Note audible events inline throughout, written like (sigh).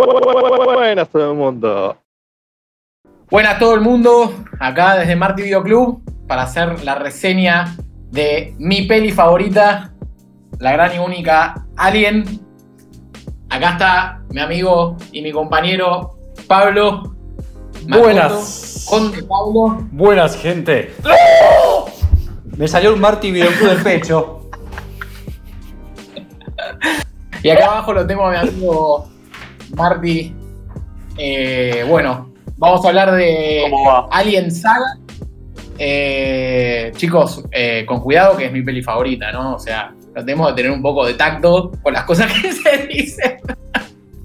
Buenas todo el mundo. Buenas todo el mundo, acá desde Marty Video Club para hacer la reseña de mi peli favorita, la gran y única Alien. Acá está mi amigo y mi compañero Pablo. Buenas. Con Pablo. Buenas, gente. Me salió un Marty Video Club del pecho. (laughs) Y acá abajo lo tengo a mi amigo Marty. Eh, bueno, vamos a hablar de. Alien Saga. Eh, chicos, eh, con cuidado que es mi peli favorita, ¿no? O sea, tratemos de tener un poco de tacto con las cosas (laughs) que se dicen.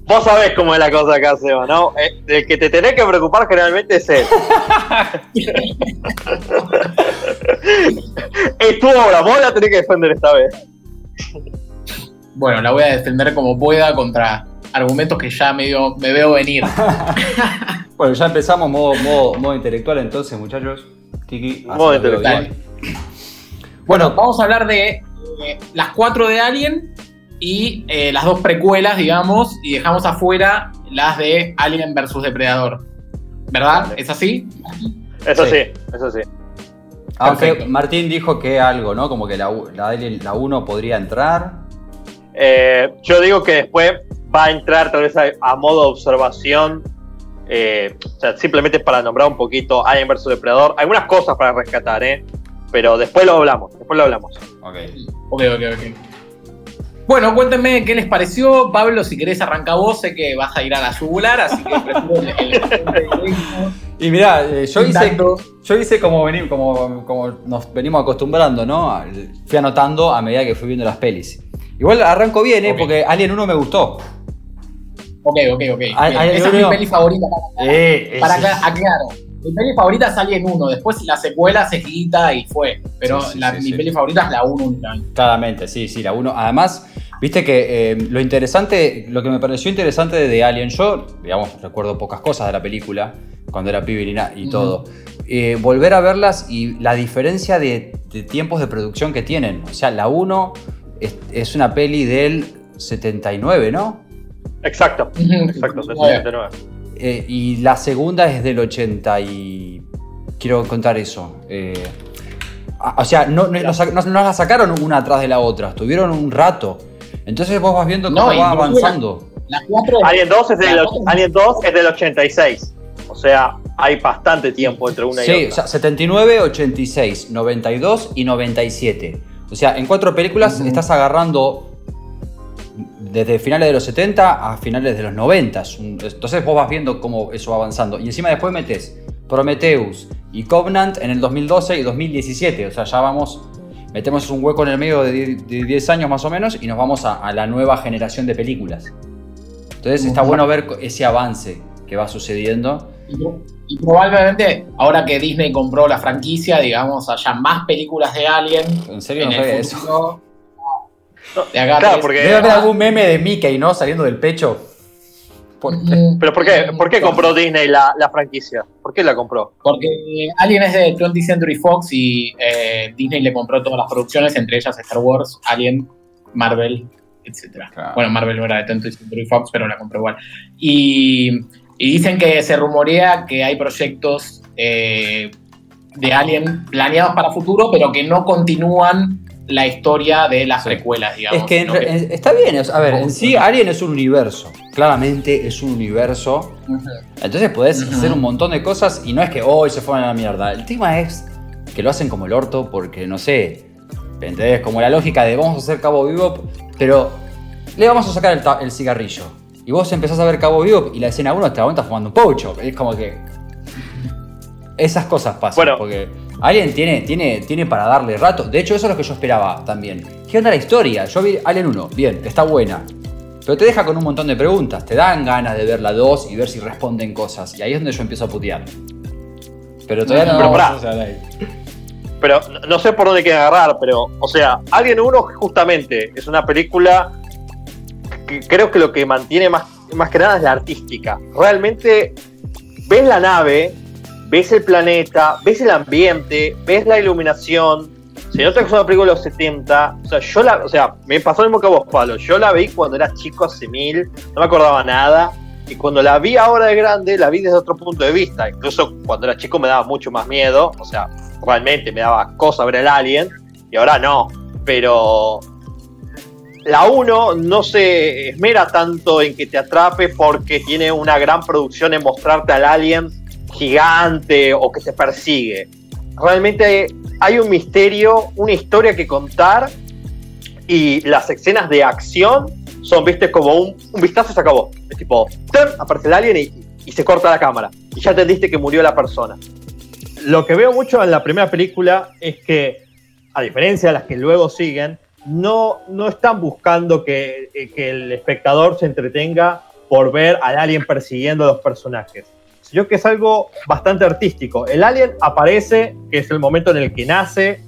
Vos sabés cómo es la cosa acá, Seba, ¿no? El que te tenés que preocupar generalmente es él. (laughs) es tu obra, vos la tenés que defender esta vez. Bueno, la voy a defender como pueda contra argumentos que ya medio me veo venir. (laughs) Bueno, ya empezamos modo, modo, modo intelectual entonces, muchachos. Tiki, Modo intelectual. Bueno, vamos a hablar de eh, las cuatro de Alien y eh, las dos precuelas, digamos, y dejamos afuera las de Alien versus Depredador. ¿Verdad? ¿Es así? Eso Sí. sí, eso sí. Aunque Perfecto. Martín dijo que algo, ¿no? Como que la, la 1 podría entrar. Eh, yo digo que después va a entrar tal vez a, a modo de observación. eh, o sea, simplemente para nombrar un poquito Alien vs Depredador. Algunas cosas para rescatar, ¿eh? Pero después lo hablamos, después lo hablamos. Ok. Ok, ok, ok. Bueno, cuéntenme qué les pareció. Pablo, si querés arrancar vos, sé que vas a ir a la yugular, así que prefiero el, el- el- (laughs) Y mirá, eh, yo hice, yo hice como, veni- como, como nos venimos acostumbrando, ¿no? Fui anotando a medida que fui viendo las pelis. Igual arranco bien, ¿eh? Porque Alien 1 me gustó. Ok, ok, ok. Ay, Bien, ay, Esa es mi peli favorita. Eh, Para ese- acla- aclaro. Mi peli favorita es Alien 1, después la secuela se quita y fue. Pero Sí, sí, la- sí, mi sí. peli favorita es la 1 únicamente. Claramente, sí, sí, la 1. Además, viste que eh, lo interesante, lo que me pareció interesante de, de Alien, yo, digamos, recuerdo pocas cosas de la película, cuando era pibe y, todo. Eh, volver a verlas y la diferencia de, de tiempos de producción que tienen. O sea, la 1 es, es una peli del 79, ¿no? Exacto, exacto, Muy bien. 79. Eh, y la segunda es del 80 y... Quiero contar eso. Eh, o sea, no, no, no no- no la sacaron una atrás de la otra, estuvieron un rato. Entonces vos vas viendo cómo No, va avanzando. La 4 Alien 2 es del, La- Alien 2 es del 86. O sea, hay bastante tiempo entre una y Sí, otra. o sea, 79, 86, 92 y 97. O sea, en cuatro películas Ujú. estás agarrando desde finales de los 70 a finales de los 90. Es un- Entonces vos vas viendo cómo eso va avanzando. Y encima después metes Prometheus y Covenant en el 2012 y 2017. O sea, ya vamos, metemos un hueco en el medio de die- de 10 años más o menos y nos vamos a, a la nueva generación de películas. Entonces está bueno ver ese avance que va sucediendo. Y, pro- y probablemente, ahora que Disney compró la franquicia, digamos, haya más películas de Alien. ¿En serio en no el sabía eso? Claro, porque- Debe haber algún meme de Mickey, ¿no? Saliendo del pecho. Por-. Pero ¿por qué, ¿por qué compró Disney la, la franquicia? ¿Por qué la compró? Porque Alien es de 20th Century Fox y eh, Disney le compró todas las producciones, entre ellas Star Wars, Alien, Marvel, etc. Claro. Bueno, Marvel no era de 20th Century Fox, pero la compró igual. Y, y dicen que se rumorea que hay proyectos eh, de Alien planeados para futuro, pero que no continúan la historia de las Sí. precuelas, digamos. Es que, en en- está bien, es- a ver, en sí. Alien es un universo. Claramente es un universo. Entonces podés hacer un montón de cosas y no es que hoy se fueron a la mierda. El tema es que lo hacen como el orto porque, no sé, ¿entendés? Como la lógica de vamos a hacer Cabo Vivo, pero le vamos a sacar el, cigarrillo. Y vos empezás a ver Cabo Vivo y la escena 1 te aguanta fumando un pocho. Es como que... Esas cosas pasan. Bueno. porque Alien tiene, tiene, tiene para darle rato. De hecho, eso es lo que yo esperaba también. ¿Qué onda la historia? Yo vi Alien 1, bien, está buena. Pero te deja con un montón de preguntas. Te dan ganas de ver la 2 y ver si responden cosas. Y ahí es donde yo empiezo a putear. Pero todavía no, Pero pará. hacer ahí. Pero no- no sé por dónde quieren agarrar, pero, o sea, Alien 1 justamente es una película que creo que lo que mantiene más, más que nada es la artística. Realmente ves la nave, ves el planeta, ves el ambiente, ves la iluminación. Se nota que es una película de los 70. O sea, yo la, o sea, me pasó lo mismo que a vos, Pablo. Yo la vi cuando era chico hace mil, no me acordaba nada. Y cuando la vi ahora de grande, la vi desde otro punto de vista. Incluso cuando era chico me daba mucho más miedo. O sea, realmente me daba cosa ver el alien. Y ahora no. Pero la 1 no se esmera tanto en que te atrape porque tiene una gran producción en mostrarte al alien gigante o que te persigue. Realmente hay un misterio, una historia que contar y las escenas de acción son, viste, como un, vistazo y se acabó. Es tipo, aparece el alien y, se corta la cámara. Y ya entendiste que murió la persona. Lo que veo mucho en la primera película es que, a diferencia de las que luego siguen, no, no están buscando que, que el espectador se entretenga por ver al alien persiguiendo a los personajes. Sino que es algo bastante artístico. El alien aparece, que es el momento en el que nace,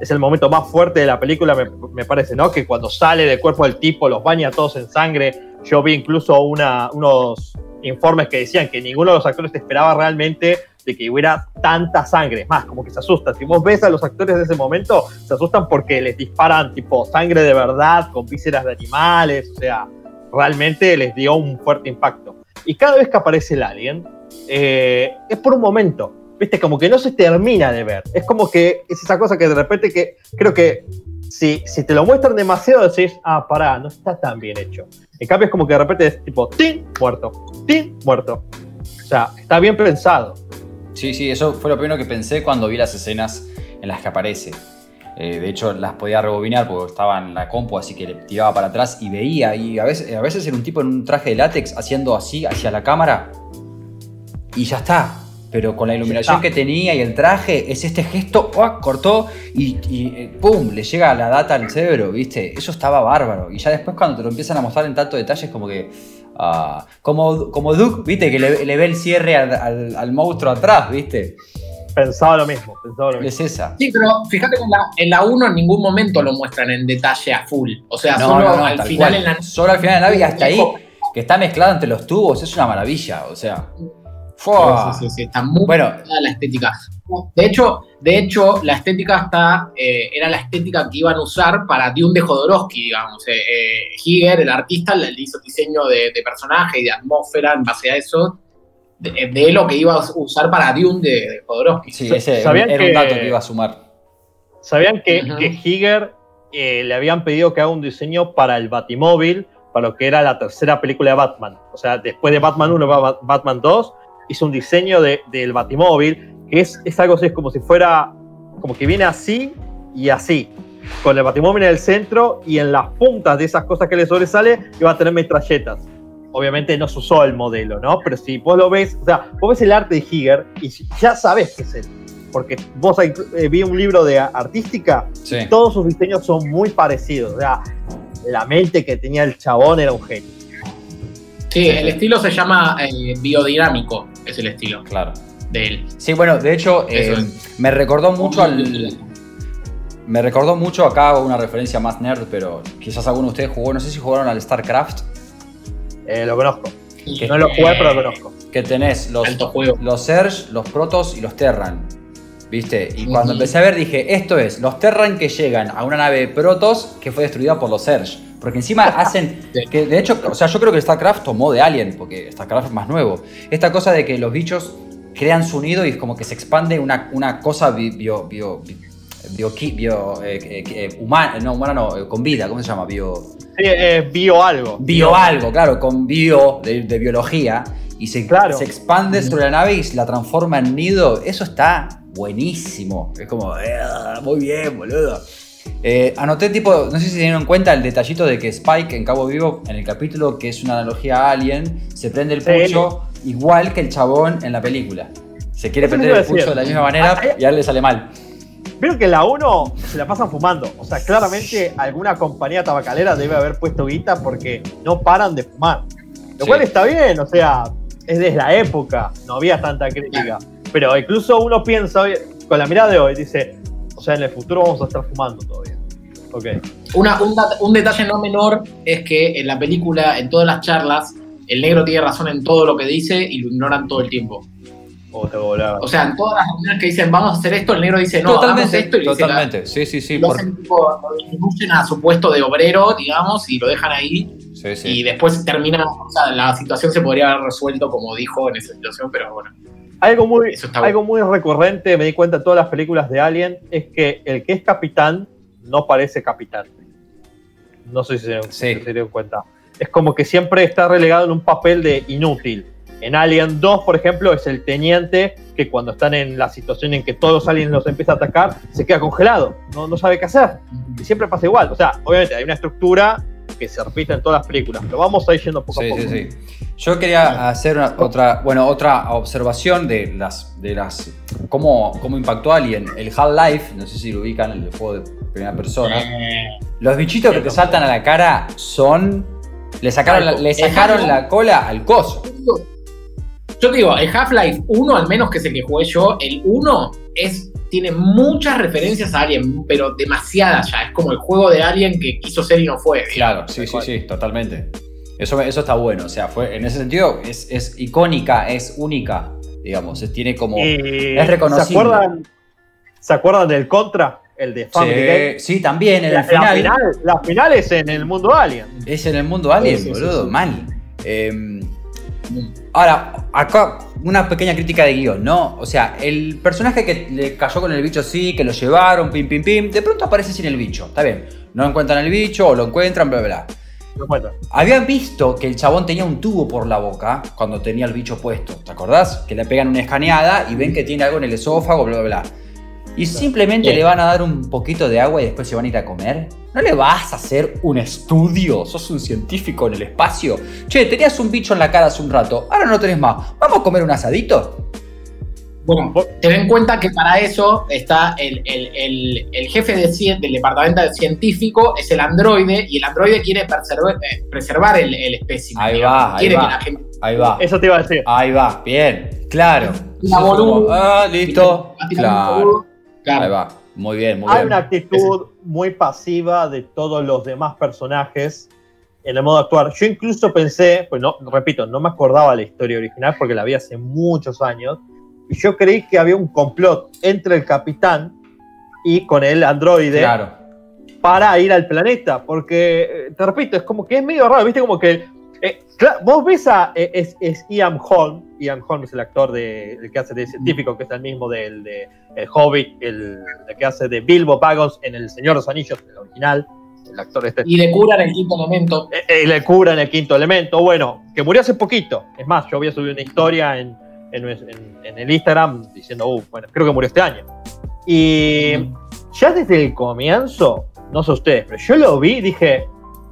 es el momento más fuerte de la película, me, parece, ¿no? Que cuando sale del cuerpo del tipo, los baña todos en sangre. Yo vi incluso una, unos informes que decían que ninguno de los actores esperaba realmente de que hubiera tanta sangre. Es más, como que se asustan. Si vos ves a los actores de ese momento, se asustan porque les disparan tipo sangre de verdad, con vísceras de animales. O sea, realmente les dio un fuerte impacto. Y cada vez que aparece el alien, eh, es por un momento viste, como que no se termina de ver. Es como que es esa cosa que de repente que creo que si, si te lo muestran demasiado decís, ah, pará, no está tan bien hecho. En cambio es como que de repente es tipo, ¡tin! Muerto, ¡tin! Muerto. O sea, está bien pensado. Sí, sí, eso fue lo primero que pensé cuando vi las escenas en las que aparece. Eh, de hecho, las podía rebobinar porque estaba en la compu, así que le tiraba para atrás y veía. Y a veces, a veces era un tipo en un traje de látex haciendo así hacia la cámara. Y ya está pero con la iluminación que tenía y el traje, es este gesto, cortó y, eh, ¡pum! le llega la data al cerebro, ¿viste? Eso estaba bárbaro. Y ya después cuando te lo empiezan a mostrar en tanto detalles, como que... Ah, como, como Duke, ¿viste? Que le, ve el cierre al, monstruo atrás, ¿viste? Pensaba lo mismo, pensaba lo mismo. Es esa. Sí, pero fíjate que en la, 1 en ningún momento lo muestran en detalle a full. O sea, solo al final en la... Solo al final de la nave hasta ahí, que está mezclado entre los tubos, es una maravilla, o sea... Sí, sí, está muy bueno. la estética. De hecho, de hecho, la estética está, eh, era la estética que iban a usar para Dune de Jodorowsky, digamos. Eh, eh el artista, le hizo diseño de, personaje y de atmósfera en base a eso, de, lo que iba a usar para Dune de, Jodorowsky. Sí, ese ¿Sabían era un dato que iba a sumar. ¿Sabían que, Higer eh, le habían pedido que haga un diseño para el Batimóvil, para lo que era la tercera película de Batman? O sea, después de Batman 1 va Batman 2 hizo un diseño del Batimóvil, que es, es algo así, es como si fuera, como que viene así y así, con el Batimóvil en el centro y en las puntas de esas cosas que le sobresale iba a tener metralletas. Obviamente no se usó el modelo, ¿no? Pero si vos lo ves, o sea, vos ves el arte de Higer y ya sabes que es él. Porque vos eh, vi un libro de artística y todos sus diseños son muy parecidos. O sea, la mente que tenía el chabón era un genio. Sí, el estilo se llama eh, biodinámico es el estilo. Claro. De él. Sí, bueno, de hecho, eh, me recordó mucho al. Me recordó mucho, acá una referencia más nerd, pero quizás alguno de ustedes jugó, no sé si jugaron al StarCraft. Eh, lo conozco. Que no lo jugué, pero lo conozco. Que tenés los, los Surge, los Protoss y los Terran. ¿Viste? Y cuando empecé a ver dije, esto es, los Terran que llegan a una nave Protoss que fue destruida por los Surge. Porque encima hacen. (laughs) que de hecho, o sea, yo creo que StarCraft tomó de Alien, porque StarCraft es más nuevo. Esta cosa de que los bichos crean su nido y es como que se expande una, una cosa bio. bio, bio, bio eh, eh, eh, humana, no, humana no, con vida, ¿cómo se llama? Bio. Sí, bio algo. Bio algo, claro, con bio de, biología. Y se, se expande sobre la nave y la transforma en nido. Eso está buenísimo. Es como, muy bien, boludo. Eh, anoté tipo, no sé si se dieron cuenta el detallito de que Spike en Cabo Vivo, en el capítulo que es una analogía a Alien, se prende el pucho igual que el chabón en la película. Se quiere prender el pucho de la misma manera ah, y a él le sale mal. Veo que la 1 se la pasan fumando. O sea, claramente alguna compañía tabacalera debe haber puesto guita porque no paran de fumar. Lo cual está bien, o sea, es desde la época, no había tanta crítica. Pero incluso uno piensa, con la mirada de hoy, dice, o sea, en el futuro vamos a estar fumando todavía. Ok. un, detalle no menor es que en la película, en todas las charlas, el negro tiene razón en todo lo que dice y lo ignoran todo el tiempo. Oh, te o sea, en todas las reuniones que dicen vamos a hacer esto, el negro dice no, totalmente, esto y Totalmente, sí, sí, sí. Lo, hacen, tipo, lo a su puesto de obrero, digamos, y lo dejan ahí. Sí, sí. Y después termina, o sea, la situación se podría haber resuelto como dijo en esa situación, pero bueno. Algo muy, algo muy recurrente, me di cuenta en todas las películas de Alien, es que el que es capitán no parece capitán. No sé si se, Sí. si se dieron cuenta. Es como que siempre está relegado en un papel de inútil. En Alien 2, por ejemplo, es el teniente que cuando están en la situación en que todos los aliens los empieza a atacar, se queda congelado, no, no sabe qué hacer. Y siempre pasa igual. O sea, obviamente hay una estructura que se repite en todas las películas, pero vamos a ir yendo poco a poco. sí, sí. Yo quería hacer una- otra, bueno, otra observación de las, de las, cómo, cómo impactó Alien. El Half-Life, no sé si lo ubican, el juego de primera persona. Eh, Los bichitos que te saltan a la cara son, le sacaron, la, le sacaron la cola al coso. Yo te digo, el Half-Life 1, al menos que es el que jugué yo, el 1 es, tiene muchas referencias a Alien, pero demasiadas ya. Es como el juego de Alien que quiso ser y no fue. Claro, sí, sí, sí, totalmente. Eso, eso está bueno, o sea, fue, en ese sentido es, es icónica, es única, digamos, es- tiene como... Y Es reconocible. ¿Se acuerdan, ¿Se acuerdan del Contra? El de Family Game. Sí, sí, también en La, el final, la final, la final es en el mundo Alien. es en el mundo alien, Sí, sí, sí, boludo, sí. mal. Eh, ahora, acá una pequeña crítica de guion, ¿no? O sea, el personaje que le cayó con el bicho sí, que lo llevaron, pim, pim, pim, de pronto aparece sin el bicho, está bien. No encuentran el bicho o lo encuentran, bla, bla. No. Habían visto que el chabón tenía un tubo por la boca cuando tenía el bicho puesto, ¿te acordás? Que le pegan una escaneada y ven que tiene algo en el esófago, bla, bla, bla. Y simplemente Sí. le van a dar un poquito de agua y después se van a ir a comer. ¿No le vas a hacer un estudio? ¿Sos un científico en el espacio? Che, tenías un bicho en la cara hace un rato, ahora no tenés más. ¿Vamos a comer un asadito? Bueno, ten en cuenta que para eso está el, el- el- el jefe de del departamento de científico, es el androide, y el androide quiere preservar, eh, preservar el, el espécimen. Ahí digamos. va, ahí quiere va. que la gente. Ahí va. Eso te iba a decir. Ahí va, bien, claro. Una boluda. Ah, listo. Claro. Claro. Ahí va. Muy bien, muy Hay bien. una actitud muy pasiva de todos los demás personajes en el modo de actuar. Yo incluso pensé, pues no, repito, no me acordaba la historia original porque la vi hace muchos años, y yo creí que había un complot entre el capitán y con el androide Claro. para ir al planeta, porque, eh, te repito, es como que es medio raro, ¿viste? Como que, eh, vos ves a, eh, es, es Ian Holm, Ian Holm es el actor de, el que hace de científico, que es el mismo del de El Hobbit, el, el que hace de Bilbo Baggins en El Señor de los Anillos, el original, el actor este, Y le curan el quinto momento. eh, eh, le cura en el quinto elemento, bueno, que murió hace poquito, es más, yo había subido una historia en, en, en- en el Instagram diciendo, uh, bueno, creo que murió este año. Y ya desde el comienzo, no sé ustedes, pero yo lo vi y dije,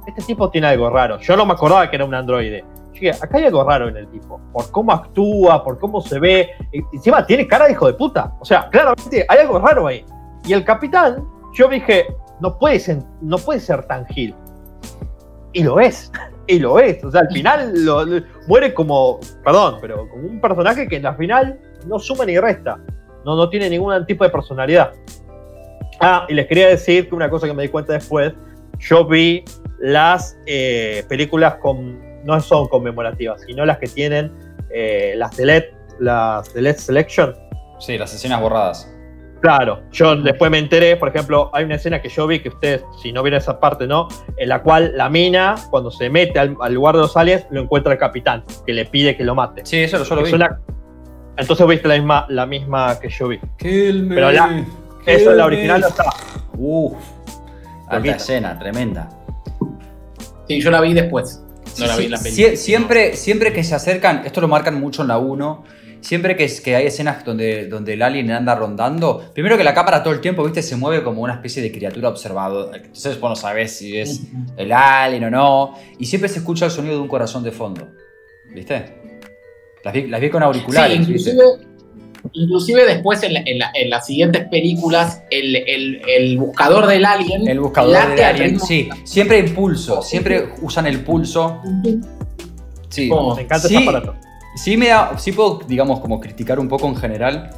este tipo tiene algo raro. Yo no me acordaba que era un androide. Yo acá hay algo raro en el tipo. Por cómo actúa, por cómo se ve. Encima tiene cara de hijo de puta. O sea, claramente hay algo raro ahí. Y el capitán, yo dije, no puede ser, no puede ser tan gil. Y lo es. Y lo es. O sea, al final muere como, perdón, pero como un personaje que en la final no suma ni resta. No, no tiene ningún tipo de personalidad. Ah, y les quería decir que una cosa que me di cuenta después, yo vi las eh, películas con, no son conmemorativas, sino las que tienen eh, las Delete, las Delete Selection. Sí, las escenas borradas. Claro, yo después me enteré, por ejemplo, hay una escena que yo vi que ustedes, si no vieron esa parte, ¿no? En la cual la mina, cuando se mete al, al lugar de los aliens, lo encuentra el capitán, que le pide que lo mate. Sí, eso yo lo Es vi. una- Entonces viste la misma, la misma que yo vi. Kill me. Pero la- Eso en la original no está. Uf. Alta escena, tremenda. Sí, yo la vi después. No la vi en la sie- película. siempre, siempre que se acercan, esto lo marcan mucho en la 1, siempre que, es- que hay escenas donde, donde el alien anda rondando, primero que la cámara todo el tiempo, viste, se mueve como una especie de criatura observado. Entonces vos no sabés si es el alien o no. Y siempre se escucha el sonido de un corazón de fondo. ¿Viste? Las vi, las vi con auriculares. Sí, ¿viste? Inclusive, después en, la- en la- en las siguientes películas, el, el- el buscador del alien. El buscador late del al alien. Sí, siempre hay pulso, siempre usan el pulso. Sí. Me encanta Sí. ese aparato. Sí me da, sí puedo, digamos, como criticar un poco en general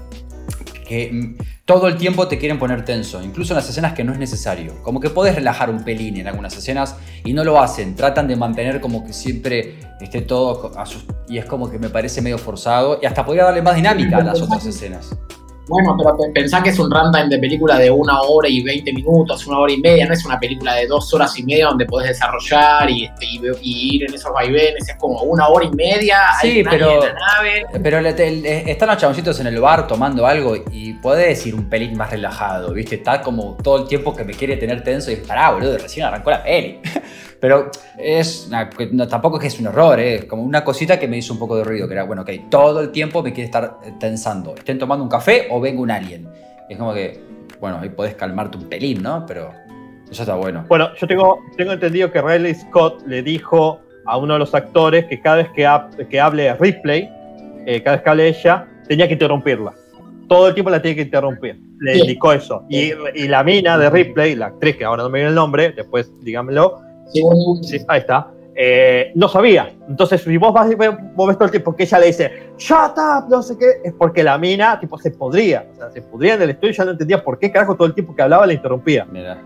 que todo el tiempo te quieren poner tenso, incluso en las escenas que no es necesario. Como que podés relajar un pelín en algunas escenas y no lo hacen. Tratan de mantener como que siempre esté todo a y es como que me parece medio forzado y hasta podría darle más dinámica a las otras escenas. Bueno, pero pe- pensá que es un runtime de película de una hora y veinte minutos, una hora y media, no es una película de dos horas y media donde podés desarrollar y, este, y, y ir en esos vaivenes, es como una hora y media, Sí, hay pero- en la nave. Pero están los chaboncitos en el bar tomando algo y podés ir un pelín más relajado, ¿viste? Está como todo el tiempo que me quiere tener tenso y pará, boludo, recién arrancó la peli. (laughs) Pero es una- no, tampoco es que es un error, ¿eh? es como una cosita que me hizo un poco de ruido, que era, bueno, ok, todo el tiempo me quiere estar eh, tensando. Estén tomando un café o venga un alien. Es como que, bueno, ahí podés calmarte un pelín, ¿no? Pero eso está bueno. Bueno, yo tengo, tengo entendido que Riley Scott le dijo a uno de los actores que cada vez que, hab- que hable Ripley, eh, cada vez que hable ella, tenía que interrumpirla. Todo el tiempo la tiene que interrumpir. Le indicó eso. Y, y la mina de Ripley, la actriz que ahora no me viene el nombre, después dígamelo, Sí, ahí está. Eh, no sabía. Entonces, si vos, vas, vos ves todo el tiempo que ella le dice, shut up, no sé qué, es porque la mina, tipo, se podría. O sea, se podría en el estudio y ya no entendía por qué carajo todo el tiempo que hablaba la interrumpía. Mira.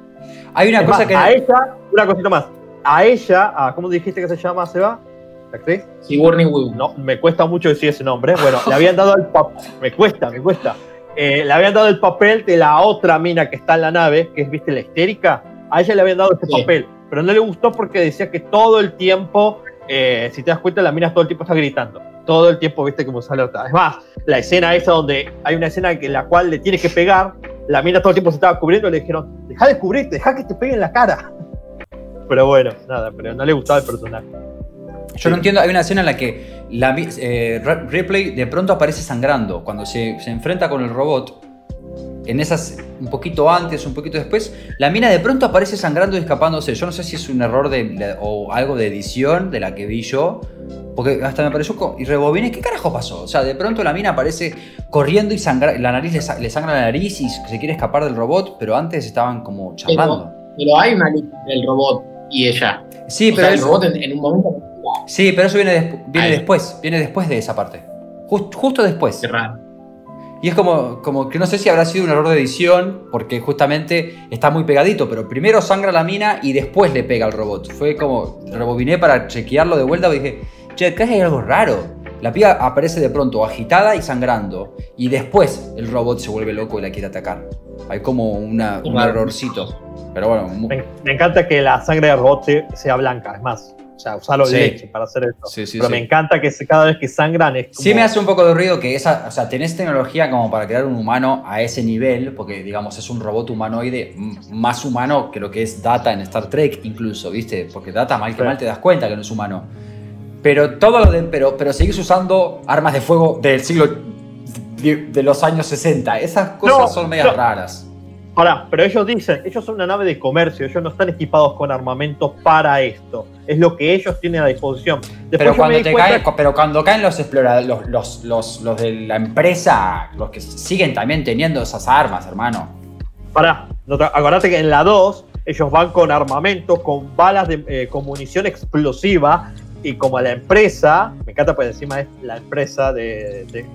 Hay una Es cosa más, que... A ella, una cosita más. A ella, a, ¿cómo dijiste que se llama, Seba? ¿La actriz? Sigourney Weaver. No, me cuesta mucho decir ese nombre. Bueno, le habían dado el papel. Me cuesta, me cuesta. Eh, le habían dado el papel de la otra mina que está en la nave, que es, viste, la histérica. A ella le habían dado ese Sí. papel. Pero no le gustó porque decía que todo el tiempo, eh, si te das cuenta, la mina todo el tiempo está gritando. Todo el tiempo, viste, como sale otra. Es más, la escena esa donde hay una escena en la cual le tiene que pegar, la mina todo el tiempo se estaba cubriendo le dijeron, deja de cubrirte, deja que te pegue en la cara. (laughs) Pero bueno, nada, pero no le gustaba el personaje. Yo no entiendo, hay una escena en la que la, eh, Ripley de pronto aparece sangrando cuando se, se enfrenta con el robot. En esas, un poquito antes, un poquito después, la mina de pronto aparece sangrando y escapándose. Yo no sé si es un error de, de- o algo de edición de la que vi yo, porque hasta me pareció. Y rebobiné, ¿qué carajo pasó? O sea, de pronto la mina aparece corriendo y sangra, la nariz le, le sangra la nariz y se quiere escapar del robot, pero antes estaban como charlando. Pero hay una lista entre el robot y ella. Sí, o pero sea, el robot en, en un momento. Sí, pero eso viene, despu- viene Ahí. después, viene después de esa parte. Jus- justo después. Qué raro. Y es como, como que no sé si habrá sido un error de edición, porque justamente está muy pegadito, pero primero sangra la mina y después le pega al robot. Fue como, rebobiné para chequearlo de vuelta y dije, che, acá hay algo raro. La piba aparece de pronto agitada y sangrando, y después el robot se vuelve loco y la quiere atacar. Hay como una- un errorcito. Pero bueno, Me, me encanta que la sangre de robot se- sea blanca, es más. O sea, usarlo Sí. leche para hacer esto. Sí, sí, Pero me encanta que cada vez que sangran es como... Sí me hace un poco de ruido que esa, o sea, tenés tecnología como para crear un humano a ese nivel, porque digamos es un robot humanoide más humano que lo que es Data en Star Trek incluso, ¿viste? Porque Data mal que mal te das cuenta que no es humano. Pero todo lo de, pero, pero seguís usando armas de fuego del siglo de, de los años 60. Esas cosas No, son medias no. raras. Ahora, pero ellos dicen, ellos son una nave de comercio, ellos no están equipados con armamentos para esto. Es lo que ellos tienen a disposición. Después Pero yo cuando, te caen, pero cuando caen los exploradores, los, los, los, los de la empresa, los que siguen también teniendo esas armas, hermano. Pará, no te- acordate que en la 2 ellos van con armamento, con balas, de, eh, con munición explosiva y como la empresa, me encanta porque encima es la empresa de... de-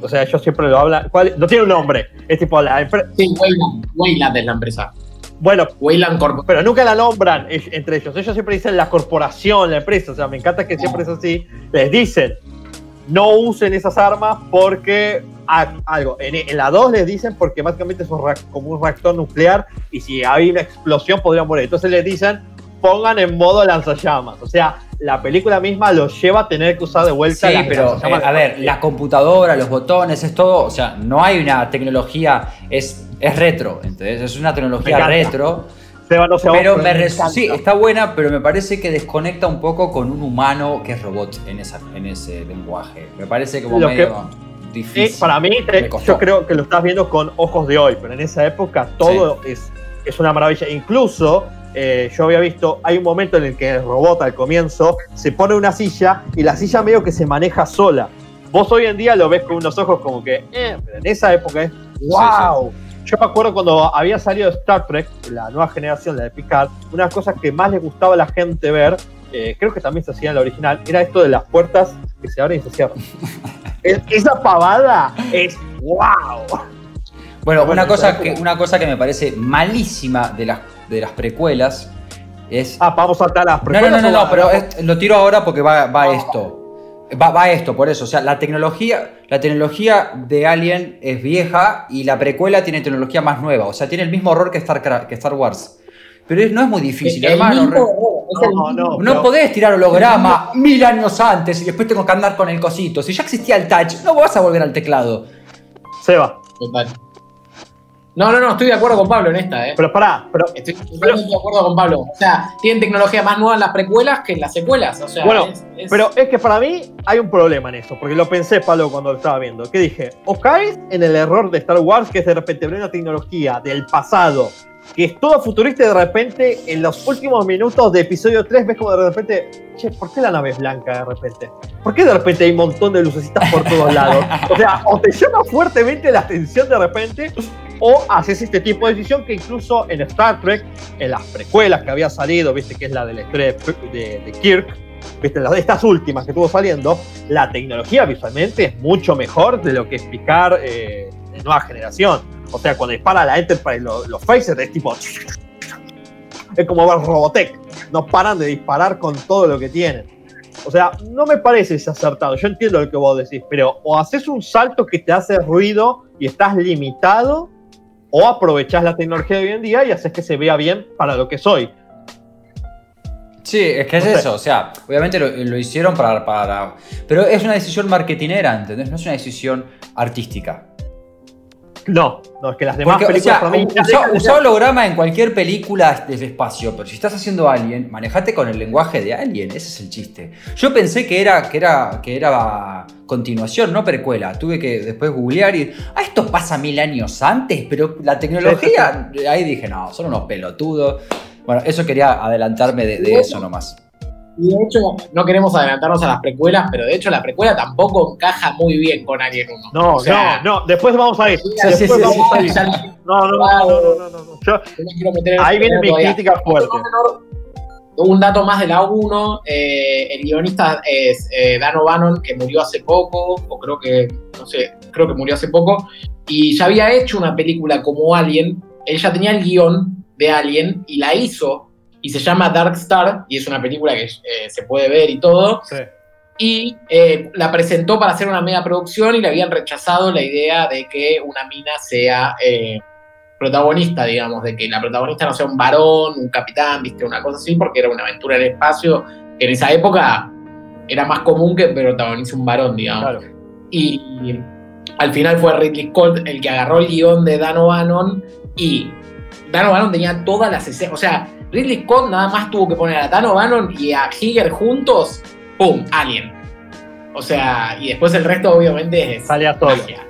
o sea, ellos siempre lo hablan... ¿cuál? No tiene un nombre, es tipo la empresa... Sí, Wayland. Wayland es la empresa. Bueno, Wayland Corp. pero nunca la nombran entre ellos. Ellos siempre dicen la corporación, la empresa. O sea, me encanta que siempre es así. Les dicen, no usen esas armas porque algo. En, en la 2 les dicen porque básicamente es un como un reactor nuclear y si hay una explosión podrían morir. Entonces les dicen, pongan en modo lanzallamas. O sea, la película misma los lleva a tener que usar de vuelta Sí, las pero eh, a ver, la computadora, los botones, es todo, o sea, no hay una tecnología, es, es retro, entonces es una tecnología retro, no pero me me sí, está buena, pero me parece que desconecta un poco con un humano que es robot en, esa, en ese lenguaje. Me parece como Lo medio Sí, difícil. para mí, Me eh, costó. yo creo que lo estás viendo con ojos de hoy, pero en esa época todo es, es una maravilla. Incluso eh, yo había visto, hay un momento en el que el robot al comienzo se pone una silla y la silla medio que se maneja sola. Vos hoy en día lo ves con unos ojos como que, eh, pero en esa época es, wow. Yo me acuerdo cuando había salido Star Trek, la nueva generación, la de Picard, una de las cosas que más le gustaba a la gente ver, eh, creo que también se hacía en la original, era esto de las puertas que se abren y se cierran. (laughs) Es- esa pavada es wow. Bueno, una, cosa que, una cosa que me parece malísima de las, de las precuelas es... Ah, vamos a saltar las no, no, no, no, precuelas no, pero es- lo tiro ahora porque va, va esto. Va, va esto, por eso. O sea, la tecnología, la tecnología de Alien es vieja y la precuela tiene tecnología más nueva. O sea, tiene el mismo horror que Star, que Star Wars. Pero es- no es muy difícil, El hermano. mismo Re- horror, es el No, podés tirar holograma mil años antes y después tengo que andar con el cosito. Si ya existía el touch, no vas a volver al teclado. Seba, Total. No, no, no, estoy de acuerdo con Pablo en esta, ¿eh? pero pará, pero Estoy totalmente de acuerdo con Pablo. O sea, tienen tecnología más nueva en las precuelas que en las secuelas. O sea, Bueno, es- es- Pero es que para mí hay un problema en eso, porque lo pensé, Pablo, cuando lo estaba viendo. Que dije, o caes en el error de Star Wars, que es de repente ver una tecnología del pasado, que es todo futurista y de repente en los últimos minutos de episodio 3 ves como de repente, che, ¿por qué la nave es blanca de repente? ¿Por qué de repente hay un montón de lucecitas por todos lados? O sea, o te llama fuertemente la atención de repente, o haces este tipo de decisión que incluso en Star Trek, en las precuelas que había salido, viste que es la de la historia de, de- Kirk, viste, las de estas últimas que estuvo saliendo, la tecnología visualmente es mucho mejor de lo que es Picard eh, de nueva generación. O sea, cuando dispara la Enterprise, los, los phasers es tipo. Es como ver Robotech. No paran de disparar con todo lo que tienen. O sea, no me parece ese acertado. Yo entiendo lo que vos decís, pero o haces un salto que te hace ruido y estás limitado, o aprovechás la tecnología de hoy en día y haces que se vea bien para lo que soy. Sí, es que es No sé. eso. O sea, obviamente lo, lo hicieron para, para. Pero es una decisión marketinera, ¿entendés? No es una decisión artística. No, no, es que las demás Porque, o películas sea, ya usa, holograma en cualquier película del espacio, pero si estás haciendo Alien, manejate con el lenguaje de Alien, ese es el chiste. Yo pensé que era, que era, que era continuación, no precuela. Tuve que después googlear y. Ah, esto pasa mil años antes, pero la tecnología. Ahí dije, no, son unos pelotudos. Bueno, eso quería adelantarme de, de eso nomás. Y de hecho, no queremos adelantarnos a las precuelas, pero de hecho la precuela tampoco encaja muy bien con Alien 1. No, O sea, no, no, después vamos a ir. Después vamos a ir. no- No, no, no, no. Yo- ahí viene mi todavía. crítica fuerte. Un dato más de la 1, eh, el guionista es eh, Dan O'Bannon, que murió hace poco, o creo que, no sé, creo que murió hace poco, y ya había hecho una película como Alien, él ya tenía el guion de Alien y la hizo, y se llama Dark Star, y es una película que eh, se puede ver y todo, Sí. y eh, la presentó para hacer una mega producción y le habían rechazado la idea de que una mina sea eh, protagonista, digamos, de que la protagonista no sea un varón, un capitán, viste, una cosa así, porque era una aventura en el espacio, que en esa época era más común que protagonice un varón, digamos. Claro. Y, y al final fue Ridley Scott el que agarró el guion de Dan O'Bannon y Dan O'Bannon tenía todas las escenas, o sea, Ridley Scott nada más tuvo que poner a Dan O'Bannon y a Higer juntos, ¡pum! Alien. O sea, y después el resto obviamente es Salía solo. magia.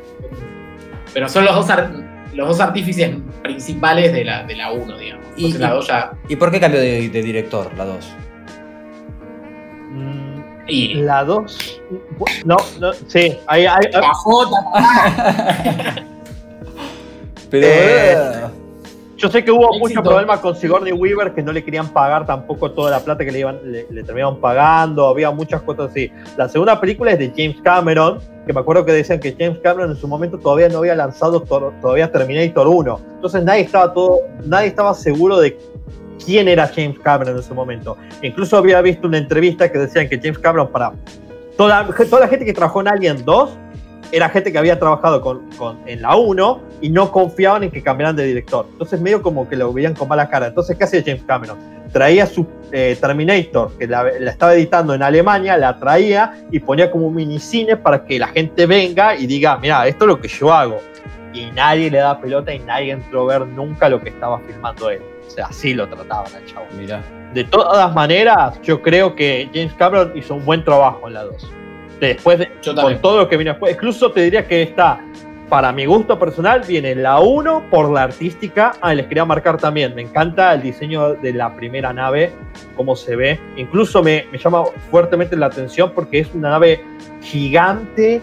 Pero son los dos, ar- los dos artífices principales de la, de la 1, digamos. Y- Entonces la 2 ya... ¿Y por qué cambió de, de director la 2? Mm, Y La 2. No, no, sí. Ahí, ahí, ahí- (laughs) Pero. Eh, yo sé que hubo Éxito. mucho problema con Sigourney Weaver que no le querían pagar tampoco toda la plata que le, iban, le, le terminaron pagando. Había muchas cosas así. La segunda película es de James Cameron, que me acuerdo que decían que James Cameron en su momento todavía no había lanzado todavía Terminator 1. Entonces nadie estaba todo, nadie estaba seguro de quién era James Cameron en ese momento. Incluso había visto una entrevista que decían que James Cameron para toda, toda la gente que trabajó en Alien 2 era gente que había trabajado con, con- en la 1 y no confiaban en que cambiaran de director. Entonces medio como que lo veían con mala cara. Entonces, ¿qué hacía James Cameron? Traía su eh, Terminator, que la, la estaba editando en Alemania, la traía y ponía como un minicine para que la gente venga y diga, mira, esto es lo que yo hago. Y nadie le da pelota y nadie entró a ver nunca lo que estaba filmando él. O sea, así lo trataban al chavo. Mira. De todas maneras, yo creo que James Cameron hizo un buen trabajo en la 2. Después de, con todo lo que vino después, incluso te diría que está, para mi gusto personal, viene la 1 por la artística. Ah, les quería marcar también, me encanta el diseño de la primera nave, cómo se ve. Incluso me, me llama fuertemente la atención porque es una nave gigante,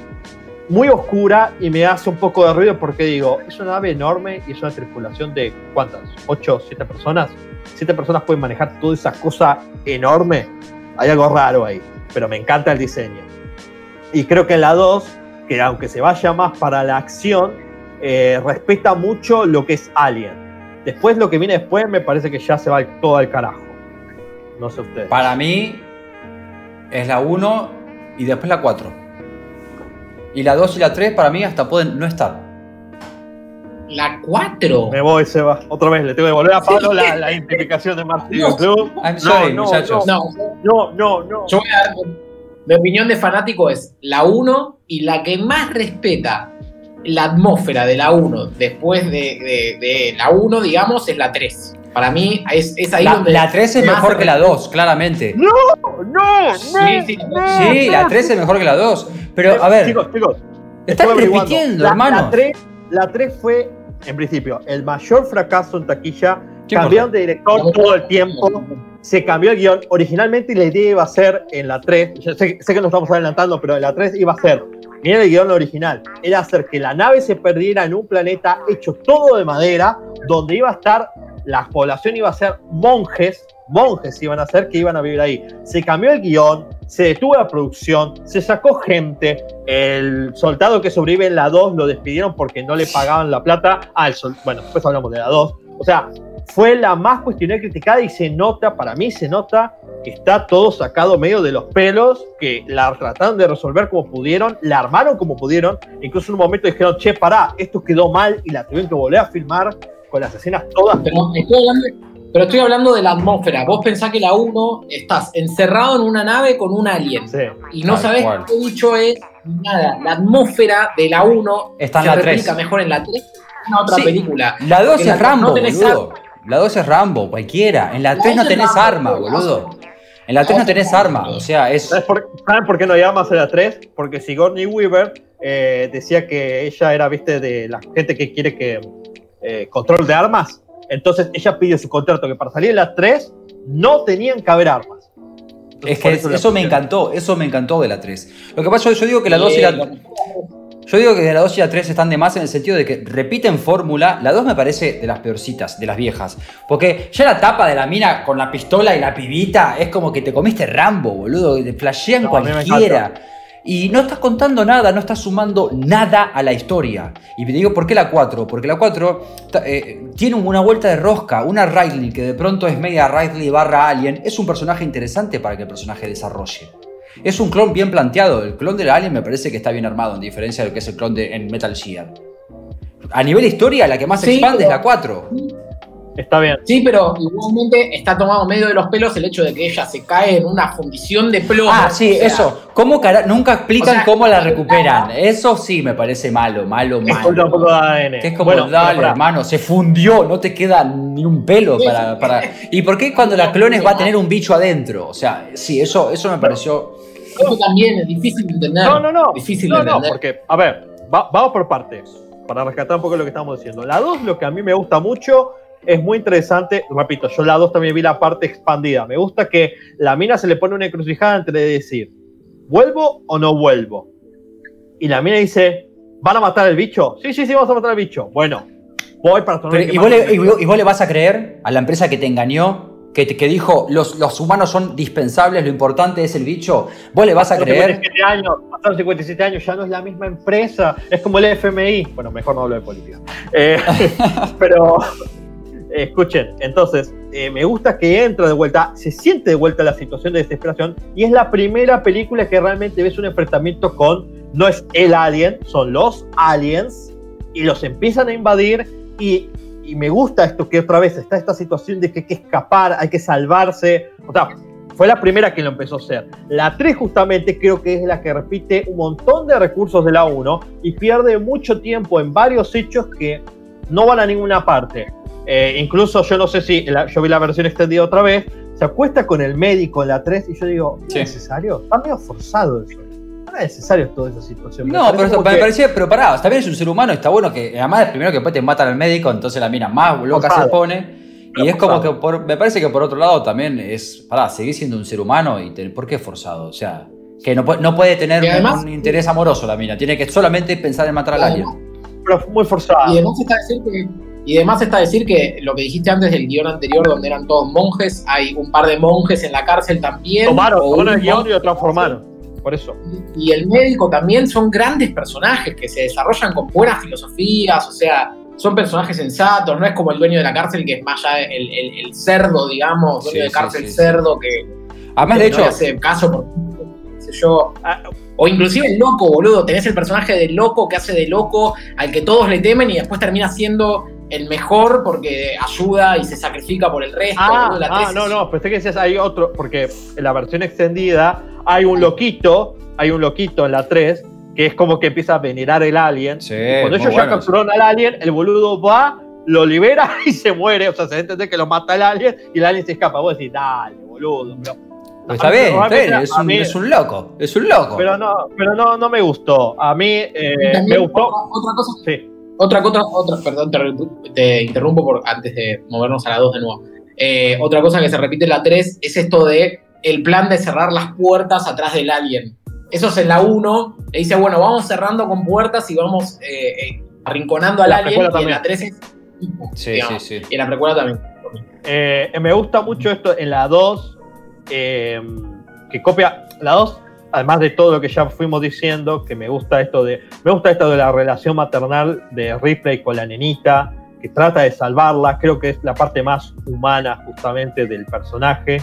muy oscura y me hace un poco de ruido porque digo, es una nave enorme y es una tripulación de ¿cuántas? ¿8, 7 personas? ¿7 personas pueden manejar toda esa cosa enorme? Hay algo raro ahí, pero me encanta el diseño. Y creo que en la 2, que aunque se vaya más para la acción, eh, respeta mucho lo que es Alien. Después lo que viene después me parece que ya se va todo al carajo. No sé ustedes. Para mí es la 1 y después la 4. Y la 2 y la 3 para mí hasta pueden no estar. La 4. Me voy, Seba. Otra vez, le tengo que devolver a Pablo la, la identificación de Martín No. Club. I'm sorry, no, muchachos. No, No, no, no. yo voy a dar. Mi opinión de fanático es la 1 y la que más respeta la atmósfera de la 1 después de, de- de la 1, digamos, es la 3. Para mí es, es ahí La, donde. la 3 es mejor que la respeta. 2, claramente. No, no, Sí, no. sí, no, Sí, la 3 es mejor que la 2. Pero, a ver, Chicos, chicos. estás repitiendo, La- hermano. La 3, la 3 fue, en principio, el mayor fracaso en taquilla. ¿Qué Cambiaron de director todo el tiempo. Se cambió el guion. Originalmente la idea iba a ser en la 3. Yo sé, sé que nos estamos adelantando, pero en la 3 iba a ser. Miren el guion original. Era hacer que la nave se perdiera en un planeta hecho todo de madera, donde iba a estar. La población iba a ser monjes. Monjes iban a ser que iban a vivir ahí. Se cambió el guion, se detuvo la producción, se sacó gente. El soldado que sobrevive en la 2 lo despidieron porque no le pagaban la plata. Ah, el sol- bueno, después hablamos de la 2. O sea, fue la más cuestionada y criticada y se nota, para mí se nota que está todo sacado medio de los pelos, que la trataron de resolver como pudieron, la armaron como pudieron, incluso en un momento dijeron, che, pará, esto quedó mal y la tuvieron que volver a filmar con las escenas todas. Pero estoy hablando, pero estoy hablando de la atmósfera. Vos pensás que la 1 estás encerrado en una nave con un alien. Sí. Y no sabés cual. qué bicho es nada. La atmósfera de la 1 Está en se la replica 3. mejor en la 3 que en otra Sí. película. La 2 Porque es la- Rambo, no tenés boludo. La 2 es Rambo, cualquiera. En la La 3 no es tenés Rambo, arma, boludo. En la 3 no tenés arma. O sea, es. ¿Sabes por, ¿Saben por qué no llamas a la 3? Porque Sigourney Weaver eh, decía que ella era, viste, de la gente que quiere que eh, control de armas. Entonces ella pidió su contrato que para salir en la 3 no tenían que haber armas. Entonces, Es que eso eso, me encantó, eso me encantó de la 3. Lo que pasa, yo digo que la 2 y la, yo digo que de la 2 y la 3 están de más en el sentido de que repiten fórmula. La 2 me parece de las peorcitas, de las viejas. Porque ya la tapa de la mina con la pistola y la pibita es como que te comiste Rambo, boludo. Te flashean No, cualquiera. Y no estás contando nada, no estás sumando nada a la historia. Y te digo, ¿por qué la 4? Porque la 4 ta- eh, tiene una vuelta de rosca. Una Riley que de pronto es media Riley barra Alien. Es un personaje interesante para que el personaje desarrolle. Es un clon bien planteado. El clon del Alien me parece que está bien armado, en diferencia de lo que es el clon de, en Metal Gear. A nivel historia, la que más se Sí, expande es la 4. Está bien. Sí, pero igualmente está tomado medio de los pelos el hecho de que ella se cae en una fundición de plomo. Ah, sí, O sea, eso. ¿Cómo cara- Nunca explican o sea, cómo la recuperan. Eso sí me parece malo, malo, Es falta un poco malo. de ADN. Que es como, Bueno, dale, hermano, se fundió, no te queda ni un pelo para, para- ¿Y por qué cuando la (laughs) clones va a tener un bicho adentro? O sea, sí, eso, eso me pareció... Eso también es difícil de entender. No, no, no. Difícil no, de no, entender. porque, a ver, va- vamos por partes. Para rescatar un poco lo que estamos diciendo. La 2, lo que a mí me gusta mucho, es muy interesante. Repito, yo la 2 también vi la parte expandida. Me gusta que la mina se le pone una encrucijada entre decir, ¿vuelvo o no vuelvo? Y la mina dice, ¿van a matar al bicho? Sí, sí, sí, vamos a matar al bicho. Bueno, voy para tomar Pero, ¿y, vos le, y vos- y vos le vas a creer a la empresa que te engañó? Que, dijo, los, los humanos son dispensables, lo importante es el bicho. ¿Vos le vas a creer? 57 años, pasaron 57 años, ya no es la misma empresa, es como el FMI. Bueno, mejor no hablo de política. Eh, (laughs) pero escuchen, entonces, eh, me gusta que entra de vuelta, se siente de vuelta la situación de desesperación y es la primera película que realmente ves un enfrentamiento con, no es el alien, son los aliens y los empiezan a invadir y, y me gusta esto que otra vez está esta situación de que hay que escapar, hay que salvarse, o sea, fue la primera que lo empezó a hacer. La 3 justamente creo que es la que repite un montón de recursos de la 1 y pierde mucho tiempo en varios hechos que no van a ninguna parte. Eh, incluso yo no sé si, la- yo vi la versión extendida otra vez, se acuesta con el médico en la 3 y yo digo, ¿no Sí. es necesario? Está medio forzado eso. No es necesario toda esa situación. Me No, parece pero me que- parecía, pero pará, bien, es un ser humano, está bueno que además primero que después te matan al médico, entonces la mina más loca se pone. Y es como que por- me parece que por otro lado también es, pará, seguir siendo un ser humano y te- ¿por qué forzado? O sea, que no, puede- no puede tener además- un interés amoroso la mina, tiene que solamente pensar en matar al alien. pero fue muy forzado. Y además está decir que y además está decir que lo que dijiste antes del guion anterior, donde eran todos monjes, hay un par de monjes en la cárcel también. Tomaron, tomaron un el guion y lo transformaron. Por eso. Y el médico también son grandes personajes que se desarrollan con buenas filosofías, o sea, son personajes sensatos, no es como el dueño de la cárcel que es más ya el, el- el cerdo, digamos, dueño Sí, de cárcel sí, sí. cerdo que, Además, que de no hecho, le hace caso por sé yo. Ah, O inclusive el loco, boludo. Tenés el personaje del loco que hace de loco al que todos le temen y después termina siendo el mejor porque ayuda y se sacrifica por el resto. Ah. La ah, 3 no, no, pensé que decías hay otro, porque en la versión extendida hay un loquito, hay un loquito en la 3 que es como que empieza a venerar el alien. Sí, Cuando ellos ya bueno. capturaron al alien, el boludo va, lo libera (laughs) y se muere. O sea, se entiende que lo mata el alien y el alien se escapa. Vos decís, dale, boludo. Pero, Pues está bien, está bien, es un, mí- es un loco, es un loco. pero no, pero no, no me gustó. A mí eh, me gustó. Otra, otra cosa Sí. Otra, otra, otra, perdón, te, te interrumpo por, antes de movernos a la 2 de nuevo. Eh, otra cosa que se repite en la 3 es esto de el plan de cerrar las puertas atrás del alien. Eso es en la 1, le dice, bueno, vamos cerrando con puertas y vamos eh, eh, arrinconando al La alien. Y en la también. 3 es... sí, digamos. sí, sí. Y en la precuela también. Eh, me gusta mucho esto en la 2, eh, que copia la 2, además de todo lo que ya fuimos diciendo, que me gusta esto de me gusta esto de la relación maternal de Ripley con la nenita, que trata de salvarla, creo que es la parte más humana justamente del personaje.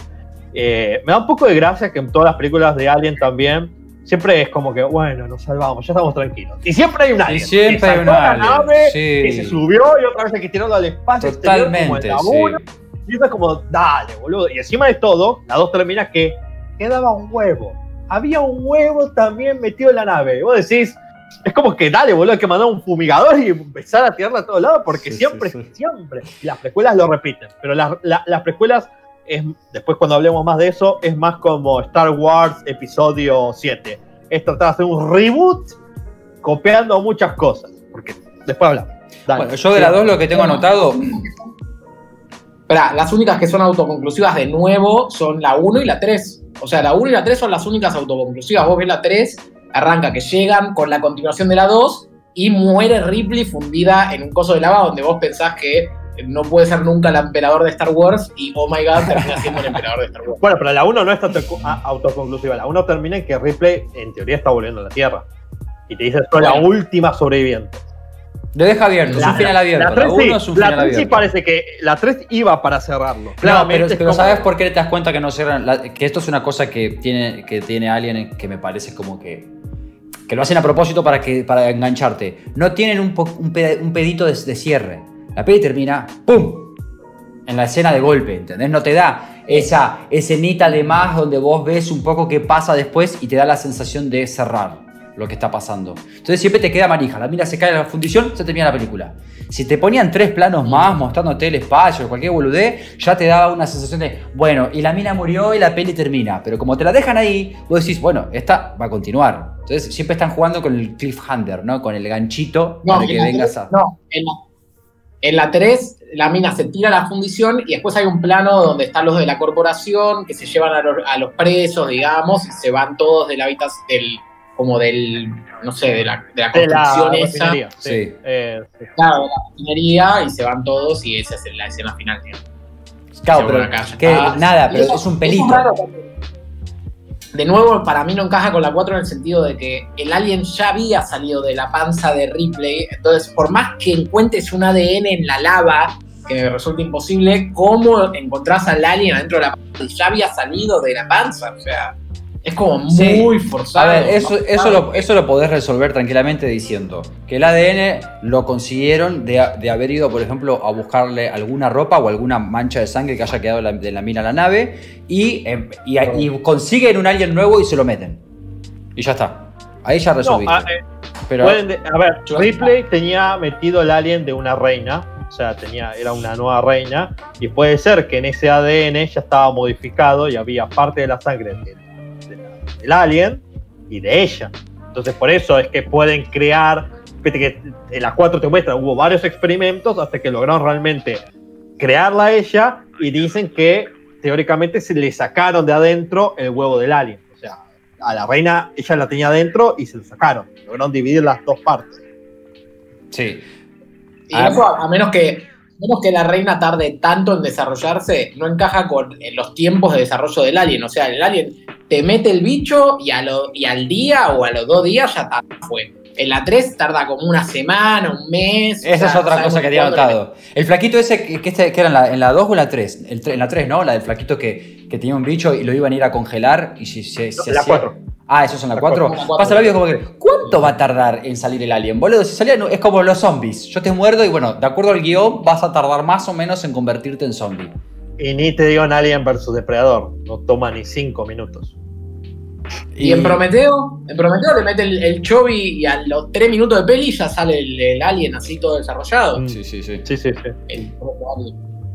Eh, me da un poco de gracia que en todas las películas de Alien también siempre es como que, bueno, nos salvamos, ya estamos tranquilos. Y siempre hay un alien. siempre que hay un alien, nave, sí. que se subió y otra vez que tirarlo al espacio. exterior como Totalmente, sí. Y eso es como, dale, boludo. Y encima de todo, la 2 termina que quedaba un huevo. Había un huevo también metido en la nave. Y vos decís, es como que dale, boludo, hay que mandar un fumigador y empezar a tirarla a todos lados, porque Sí, siempre, sí, sí. siempre. Y las precuelas lo repiten, pero las, la- las precuelas, es, después cuando hablemos más de eso, es más como Star Wars Episodio 7. Es tratar de hacer un reboot copiando muchas cosas. Porque después hablamos. Dale. Bueno, yo de las dos lo que tengo anotado, Esperá, las únicas que son autoconclusivas de nuevo son la 1 y la 3. O sea, la 1 y la 3 son las únicas autoconclusivas. Vos ves la 3, arranca que llegan con la continuación de la 2 y muere Ripley fundida en un coso de lava donde vos pensás que no puede ser nunca el emperador de Star Wars y oh my god termina siendo el emperador de Star Wars. Bueno, pero la 1 no es autoconclusiva. La 1 termina en que Ripley, en teoría, está volviendo a la Tierra. Y te dice, soy la última sobreviviente. lo deja abierto, es un final abierto. La, 3 sí, 1 es un la final 3 sí parece que la 3 iba para cerrarlo. No, Claramente pero, es pero como- ¿sabes por qué te das cuenta que no cierran? La- que esto es una cosa que tiene, que tiene Alien que me parece como que. que lo hacen a propósito para, que, para engancharte. No tienen un, po- un, pedito de, de cierre. La peli termina, ¡pum! En la escena de golpe, ¿entendés? No te da esa escenita de más donde vos ves un poco qué pasa después y te da la sensación de cerrar lo que está pasando. Entonces siempre te queda manija. La mira se cae en la fundición, se termina la película. Si te ponían tres planos más mostrándote el espacio o cualquier boludé, ya te daba una sensación de, bueno, y la mina murió y la peli termina. Pero como te la dejan ahí, vos decís, bueno, esta va a continuar. Entonces siempre están jugando con el cliffhanger, ¿no? Con el ganchito No, para que vengas 3, a... no, en en la 3 la mina se tira a la fundición y después hay un plano donde están los de la corporación que se llevan a los, a los presos, digamos, y se van todos de la habitación, del, como del, no sé, de la, de la de la construcción esa, refinería, sí. Sí. Eh, sí. claro, de la refinería, y se van todos y esa es la escena final. digamos. Claro, pero que nada, pero eso- es un pelito. raro porque, de nuevo, para mí no encaja con la 4 en el sentido de que el alien ya había salido de la panza de Ripley. Entonces, por más que encuentres un ADN en la lava, que me resulta imposible, ¿cómo encontrás al alien adentro de la panza? Ya había salido de la panza. O sea, es como Sí. muy A forzado. ver, eso, lo, eso lo podés resolver tranquilamente diciendo que el ADN lo consiguieron de, de haber ido, por ejemplo, a buscarle alguna ropa o alguna mancha de sangre que haya quedado de la, de la mina a la nave y, eh, y, y consiguen un alien nuevo y se lo meten. Y ya está. Ahí ya No, resolviste. a, eh, Pero pueden de- a ver, Ripley tenía metido el alien de una reina, o sea, tenía, era una nueva reina, y puede ser que en ese ADN ya estaba modificado y había parte de la sangre de- del alien y de ella. Entonces, por eso es que pueden crear. Fíjate que en la 4 te muestra, hubo varios experimentos hasta que lograron realmente crearla a ella y dicen que teóricamente se le sacaron de adentro el huevo del alien. O sea, a la reina ella la tenía adentro y se lo sacaron. Lograron dividir las dos partes. sí. Y eso, a menos que, menos que la reina tarde tanto en desarrollarse, no encaja con los tiempos de desarrollo del alien. O sea, el alien te mete el bicho y, a lo- y al día o a los dos días ya está, fue. En la 3 tarda como una semana, un mes. Esa es otra cosa que había notado. El flaquito ese que, este, que era en la, en la 2 o en la 3. en la 3, ¿no? La del flaquito que, que, tenía un bicho y lo iban a ir a congelar y si se, se, la 4. Ah, eso es en la 4. Pasa la vida como que, ¿cuánto va a tardar en salir el alien? Boludo, si salía, es como los zombies. Yo te muerdo y bueno, de acuerdo al guion, vas a tardar más o menos en convertirte en zombie. Y ni te digo en Alien versus Depredador, no toma ni 5 minutos. Y, en Prometeo, en Prometeo le mete el, el Chobi y a los 3 minutos de peli ya sale el, alien así todo desarrollado. Mm. Sí, sí, sí. sí, sí,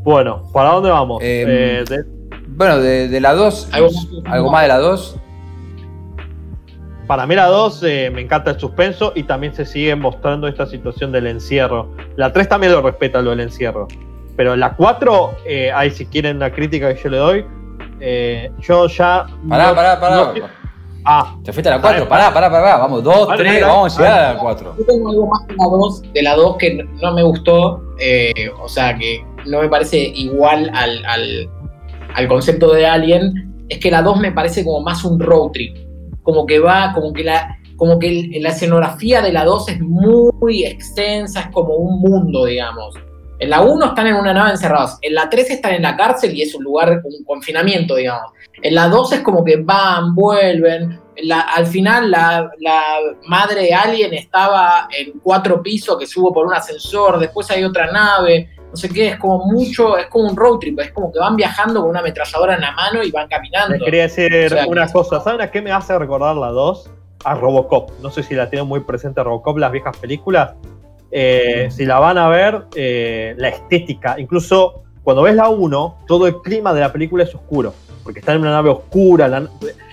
bueno, ¿para dónde vamos? Em, eh, bueno, de, la 2, ¿Algo, más, de la 2. Para mí la 2 eh, me encanta el suspenso y también se sigue mostrando esta situación del encierro. La 3 también lo respeta lo del encierro. Pero la 4, eh, ahí si quieren la crítica que yo le doy, eh, yo ya. Pará, pará, pará. Ah. Te fuiste a la 4, pará, pará, pará, Vamos, 2, 3, vamos a llegar a la 4. Yo tengo algo más de la 2, de la 2 que no me gustó. Eh, o sea, que no me parece igual al, al, al concepto de Alien. Es que la 2 me parece como más un road trip. Como que va, como que la, como que la escenografía de la 2 es muy extensa, es como un mundo, digamos. En la 1 están en una nave encerrados. En la 3 están en la cárcel y es un lugar, un confinamiento, digamos. En la 2 es como que van, vuelven. al final la, madre de Alien estaba en cuatro pisos que subo por un ascensor. Después hay otra nave. No sé qué, es como mucho, es como un road trip. Es como que van viajando con una ametralladora en la mano y van caminando. Les quería decir una cosa. ¿Saben a qué me hace recordar la 2? A Robocop. No sé si la tienen muy presente Robocop, las viejas películas eh, si la van a ver, eh, la estética, incluso cuando ves la 1, todo el clima de la película es oscuro, porque está en una nave oscura.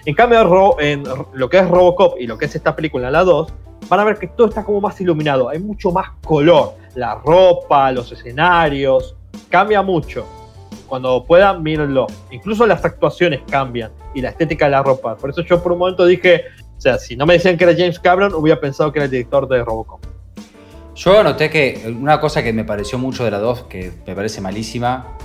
en cambio, en lo que es Robocop y lo que es esta película, la 2, van a ver que todo está como más iluminado, hay mucho más color, la ropa, los escenarios, cambia mucho. Cuando puedan, mírenlo. Incluso las actuaciones cambian y la estética de la ropa. Por eso yo por un momento dije, o sea, si no me decían que era James Cameron, hubiera pensado que era el director de Robocop. Yo noté que una cosa que me pareció mucho de la 2, que me parece malísima,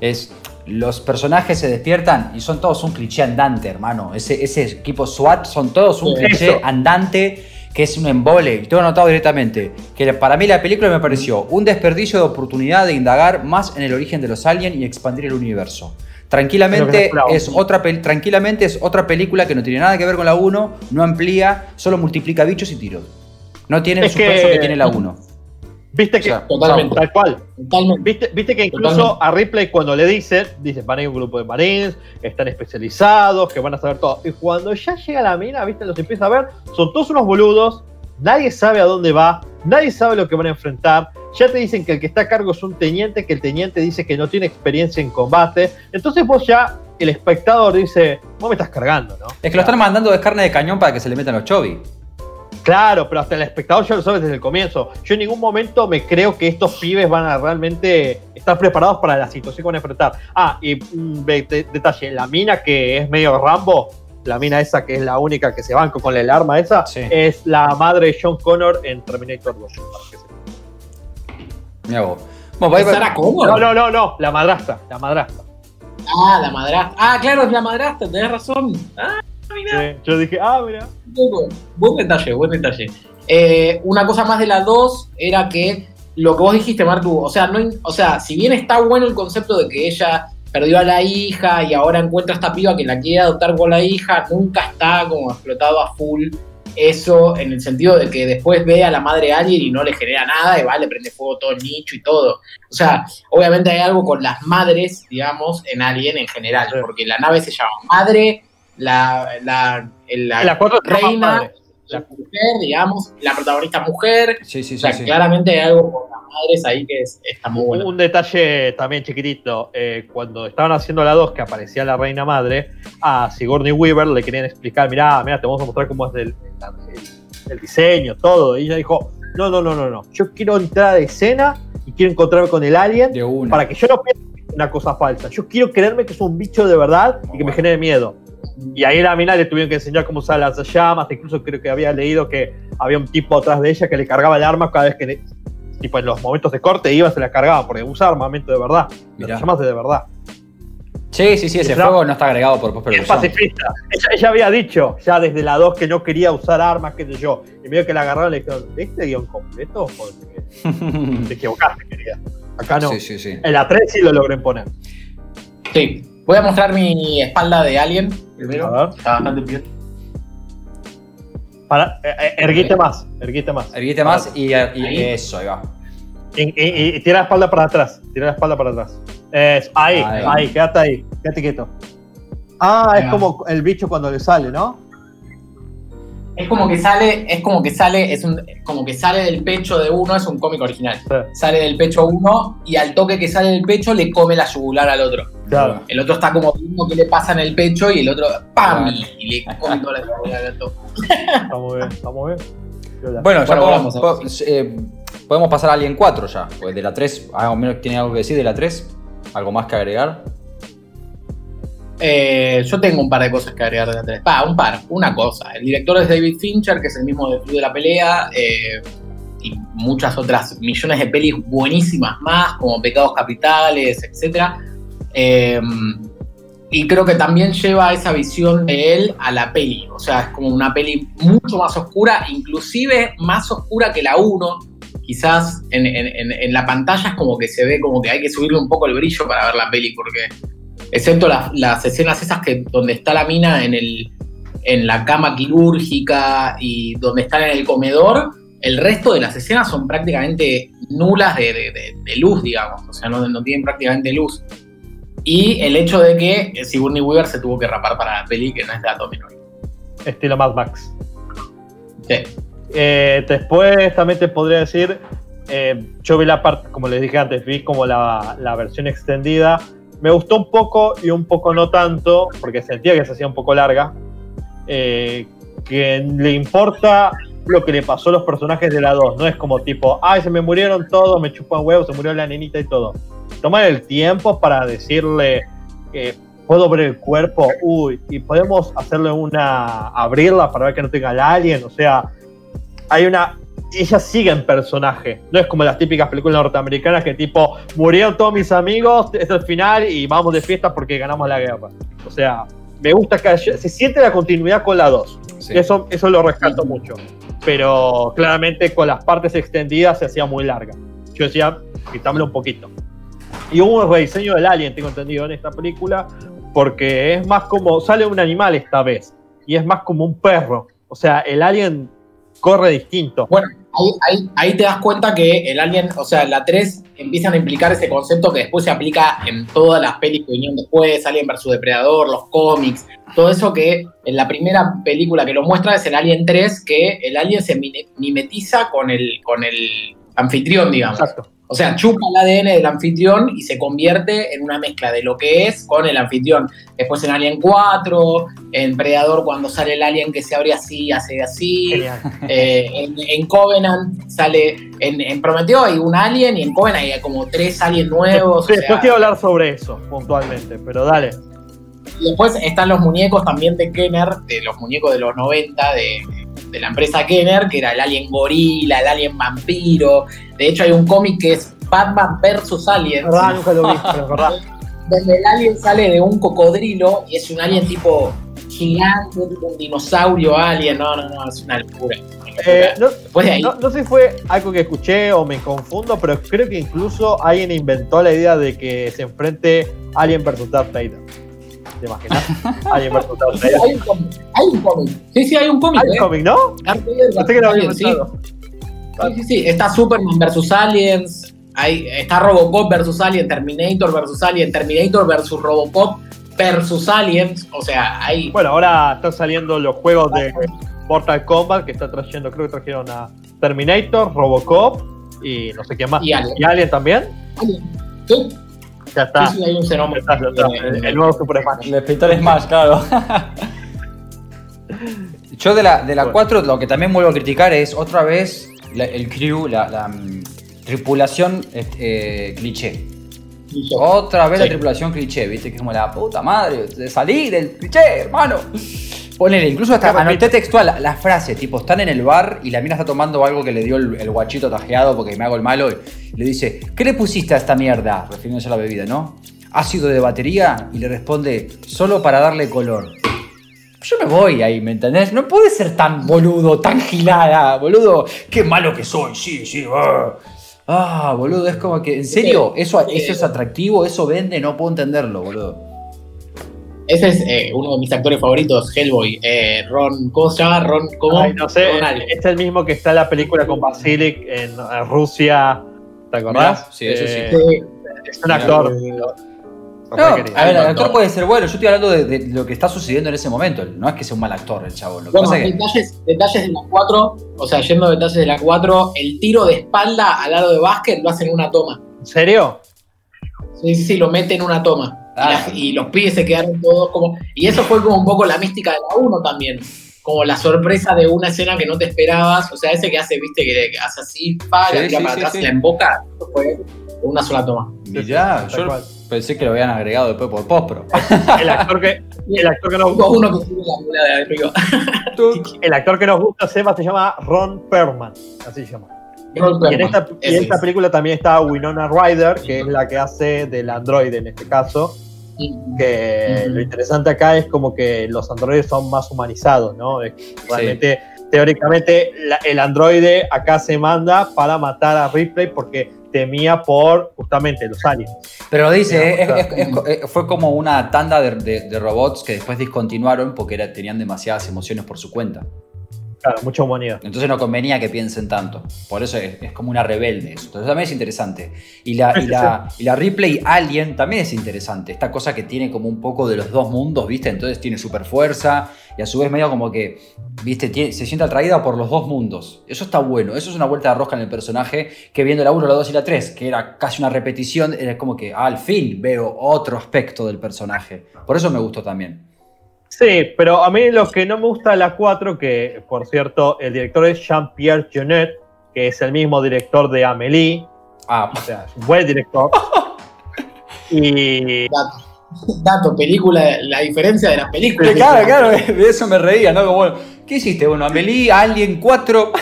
es los personajes se despiertan y son todos un cliché andante, hermano. Ese, ese equipo SWAT son todos un cliché andante que es un embole. Y tengo notado directamente que para mí la película me pareció un desperdicio de oportunidad de indagar más en el origen de los aliens y expandir el universo. Tranquilamente es, otra, tranquilamente es otra película que no tiene nada que ver con la 1, no amplía, solo multiplica bichos y tiros. No tiene el suspenso que, tiene la 1. Viste que, totalmente. tal cual. Viste, viste que incluso a Ripley cuando le dicen, dice, van a ir un grupo de marines, están especializados, que van a saber todo. Y cuando ya llega la mina, viste, los empieza a ver, son todos unos boludos, nadie sabe a dónde va, nadie sabe lo que van a enfrentar. Ya te dicen que el que está a cargo es un teniente, que el teniente dice que no tiene experiencia en combate. Entonces vos ya, el espectador dice, vos me estás cargando, ¿no? Es que lo están mandando de carne de cañón para que se le metan los chovis. Claro, pero hasta el espectador ya lo sabe desde el comienzo. Yo en ningún momento me creo que estos pibes van a realmente estar preparados para la situación que van a enfrentar. Ah, y un detalle, la mina que es medio Rambo, la mina esa que es la única que se banca con el arma esa, es la madre de John Connor en Terminator 2. Mira vos. No, no, no, no, la madrastra, la madrastra. Ah, la madrastra. Ah, claro, es la madrastra, tenés razón. Ah yo dije, ah, mira. Buen detalle, buen detalle. Eh, una cosa más de la 2 era que lo que vos dijiste, Martu, o sea, no, o sea, si bien está bueno el concepto de que ella perdió a la hija y ahora encuentra a esta piba que la quiere adoptar con la hija, nunca está como explotado a full eso en el sentido de que después ve a la madre alguien y no le genera nada y va, le prende fuego todo el nicho y todo. O sea, obviamente hay algo con las madres, digamos, en Alien en general, porque la nave se llama Madre la, la, la, reina, la mujer, digamos, la protagonista mujer. Sí, sí, o sea, claramente hay algo con las madres ahí que está muy bueno. Un detalle también chiquitito, eh, cuando estaban haciendo la 2 que aparecía la reina madre, a Sigourney Weaver le querían explicar, mirá, mira, te vamos a mostrar cómo es el, el, diseño, todo. Y ella dijo, no, no, no, no, no, yo quiero entrar a escena y quiero encontrarme con el alien para que yo no piense una cosa falsa. Yo quiero creerme que es un bicho de verdad y que me genere miedo. Y ahí la mina le tuvieron que enseñar cómo usar las llamas. Incluso creo que había leído que había un tipo atrás de ella que le cargaba el arma cada vez que, tipo en los momentos de corte iba, se la cargaba, porque usa armamento de verdad. Las llamas de, de verdad. Sí, sí, sí, ese Ella- fuego no está agregado por Es postproducción. pacifista. Ella, ella había dicho ya desde la 2 que no quería usar armas, qué sé yo. Y medio que la agarraron y le dijeron, ¿este guion completo? Porque (laughs) te equivocaste, querida. Acá no. Sí, sí, sí. En la 3 sí lo logré imponer. Sí. Voy a mostrar mi espalda de Alien primero. A ver. Está bastante bien. Para, eh, eh, erguite más, erguite más. Erguite más y, y Ahí. eso, ahí va. Y, y- y tira la espalda para atrás. Tira la espalda para atrás. Ahí, Ahí. ahí, quédate ahí. Quédate quieto. Ah, Ahí es va. como el bicho cuando le sale, ¿no? Es como que sale, es como que sale, es un, como que sale del pecho de uno, es un cómic original. Sí, Sale del pecho uno y al toque que sale del pecho le come la yugular al otro. Claro. El otro está como viendo qué le pasa en el pecho y el otro ¡pam! Claro. y le come toda la al otro. Está muy bien, está muy bien. Viola. Bueno, ya Bueno, podemos, volvamos, po- eh, podemos pasar a Alien 4 ya. Pues de la 3, ah, o menos tiene algo que decir de la 3. ¿Algo más que agregar? Eh, yo tengo un par de cosas que agregar de la 3. Pa, un par, una cosa. El director es David Fincher, que es el mismo de Club de la Pelea, eh, y muchas otras millones de pelis buenísimas más, como Pecados Capitales, etc. Eh, y creo que también lleva esa visión de él a la peli. O sea, es como una peli mucho más oscura, inclusive más oscura que la 1. Quizás en, la pantalla es como que se ve como que hay que subirle un poco el brillo para ver la peli, porque excepto las, escenas esas que donde está la mina en el en la cama quirúrgica y donde están en el comedor, el resto de las escenas son prácticamente nulas de, luz, digamos, o sea, no tienen prácticamente luz. Y el hecho de que eh, Sigourney Weaver se tuvo que rapar para la peli, que no es dato menor. Estilo Mad Max. Sí. Eh, después también te podría decir, eh, yo vi la parte, como les dije antes, vi como la, la versión extendida. Me gustó un poco y un poco no tanto, porque sentía que se hacía un poco larga. eh, que le importa lo que le pasó a los personajes de la 2. No es como tipo, ay, se me murieron todos, me chupan huevos, se murió la nenita y todo. Tomar el tiempo para decirle que puedo ver el cuerpo, uy, y podemos hacerle una, abrirla para ver que no tenga el alien, o sea, hay una. Ella sigue en personaje. No es como las típicas películas norteamericanas que tipo, murieron todos mis amigos, es el final y vamos de fiesta porque ganamos la guerra. O sea, me gusta que se siente la continuidad con la 2. Sí. Eso, eso lo rescato mucho. Pero claramente con las partes extendidas se hacía muy larga. Yo decía, quitámelo un poquito. Y hubo un rediseño del alien, tengo entendido, en esta película, porque es más como, sale un animal esta vez, y es más como un perro. O sea, el alien corre distinto. Bueno, ahí, ahí- te das cuenta que el Alien, o sea, la 3 empiezan a implicar ese concepto que después se aplica en todas las pelis que vinieron después, Alien vs Depredador, los cómics, todo eso que en la primera película que lo muestra es el Alien 3, que el Alien se mimetiza con el, con el anfitrión, digamos. Exacto. O sea, chupa el ADN del anfitrión y se convierte en una mezcla de lo que es con el anfitrión. Después en Alien 4, en Predador cuando sale el alien que se abre así, hace así. (laughs) Eh, en, en Covenant sale, en, en Prometeo hay un alien y en Covenant hay como tres aliens nuevos. Sí, o después sea, quiero hablar sobre eso puntualmente, pero dale. y después están los muñecos también de Kenner, de los muñecos de los 90 de, de la empresa Kenner, que era el alien gorila, el alien vampiro. De hecho hay un cómic que es Batman vs. Verdad, nunca lo vi, (laughs) pero es verdad. donde el alien sale de un cocodrilo y es un alien tipo gigante, tipo un dinosaurio alien. No, no, no, es una locura. Eh, no, Después de ahí, no, no sé si fue algo que escuché o me confundo, pero creo que incluso alguien inventó la idea de que se enfrente Alien versus Darth Vader. ¿Te imaginas? (laughs) Hay un cómic. Hay un cómic. Sí, sí, hay un cómic. Hay un ¿eh? cómic, ¿no? Pensé que lo había sí. Sí, sí, sí. Está Superman versus Aliens. Hay, está Robocop versus Alien, Terminator versus Alien, Terminator versus Robocop versus Aliens. O sea, hay. Bueno, ahora están saliendo los juegos de Mortal Kombat que está trayendo, creo que trajeron a Terminator, Robocop y no sé qué más. Y Alien. ¿Y Alien también? Alien. Sí, Ya está. sí, sí, hay un Ya fenómeno. está, ya está. El, el nuevo Super Smash. El espectador Smash, claro. (laughs) Yo de la, de la Bueno. 4 lo que también vuelvo a criticar es otra vez la- el crew, la, la, mm, tripulación eh, cliché. Otra vez la tripulación cliché, viste, que es como la puta madre, de salir del cliché, hermano. Ponele, incluso hasta Claro, anoté textual la, la frase, tipo, están en el bar y la mina está tomando algo que le dio el, el guachito tajeado porque me hago el malo y le dice, ¿qué le pusiste a esta mierda? Refiriéndose a la bebida, ¿no? ácido de batería y le responde, solo para darle color. Yo me voy ahí, ¿me entendés? No puede ser tan boludo, tan gilada, boludo. Qué malo que soy, sí, sí. Ah, ah boludo, es como que, ¿en serio? ¿Eso, ¿Eso es atractivo? ¿Eso vende? No puedo entenderlo, boludo. Ese es eh, uno de mis actores favoritos, Hellboy. Eh, Ron, ¿cómo se llama? Ron, ¿cómo? Ay, no sé, es el mismo que está en la película con Basilic en Rusia. ¿Te acordás? Sí, eso sí. Eh, es un actor. No, a ver, el actor puede ser bueno. Yo estoy hablando de, lo que está sucediendo en ese momento. No es que sea un mal actor el chavo. Lo bueno, detalles, detalles de la 4, o sea, yendo a detalles de la 4, el tiro de espalda al lado de básquet lo hacen en una toma. ¿En serio? Sí, sí, sí, lo mete en una toma. Y, los pibes se quedaron todos como. Y eso fue como un poco la mística de la 1 también. Como la sorpresa de una escena que no te esperabas. O sea, ese que hace, viste, que, hace así, para, sí, para atrás y la emboca. Fue una sola toma. Ya, yo pensé que lo habían agregado después por post, pero. (laughs) El actor que, el actor que nos gusta. Uno que la de arriba. (laughs) el actor que nos gusta, Seba, se llama Ron Perlman. Así se llama. Y en, esta, en esta, película también está Winona Ryder, que es la que hace del androide en este caso. Que lo interesante acá es como que los androides son más humanizados, ¿no? realmente, teóricamente, el androide acá se manda para matar a Ripley porque temía por justamente los aliens. Pero dice, fue como una tanda de, robots que después discontinuaron porque tenían demasiadas emociones por su cuenta. Claro, mucha humanidad. Entonces no convenía que piensen tanto. Por eso es, como una rebelde eso. Entonces también es interesante. Y la, y (laughs) la, y la Ripley Alien también es interesante. Esta cosa que tiene como un poco de los dos mundos, ¿viste? Entonces tiene super fuerza y a su vez medio como que, ¿viste? se siente atraída por los dos mundos. Eso está bueno. Eso es una vuelta de rosca en el personaje que viendo la 1, la 2 y la 3, que era casi una repetición, era como que al fin veo otro aspecto del personaje. Por eso me gustó también. Sí, pero a mí lo que no me gusta de la 4, que por cierto, el director es Jean-Pierre Jeunet, que es el mismo director de Amélie. Ah, o sea, es un buen director. (laughs) y. Dato, película, la diferencia de las películas. Claro, claro, de eso me reía, ¿no? Como, ¿qué hiciste? Bueno, Amélie, Alien 4.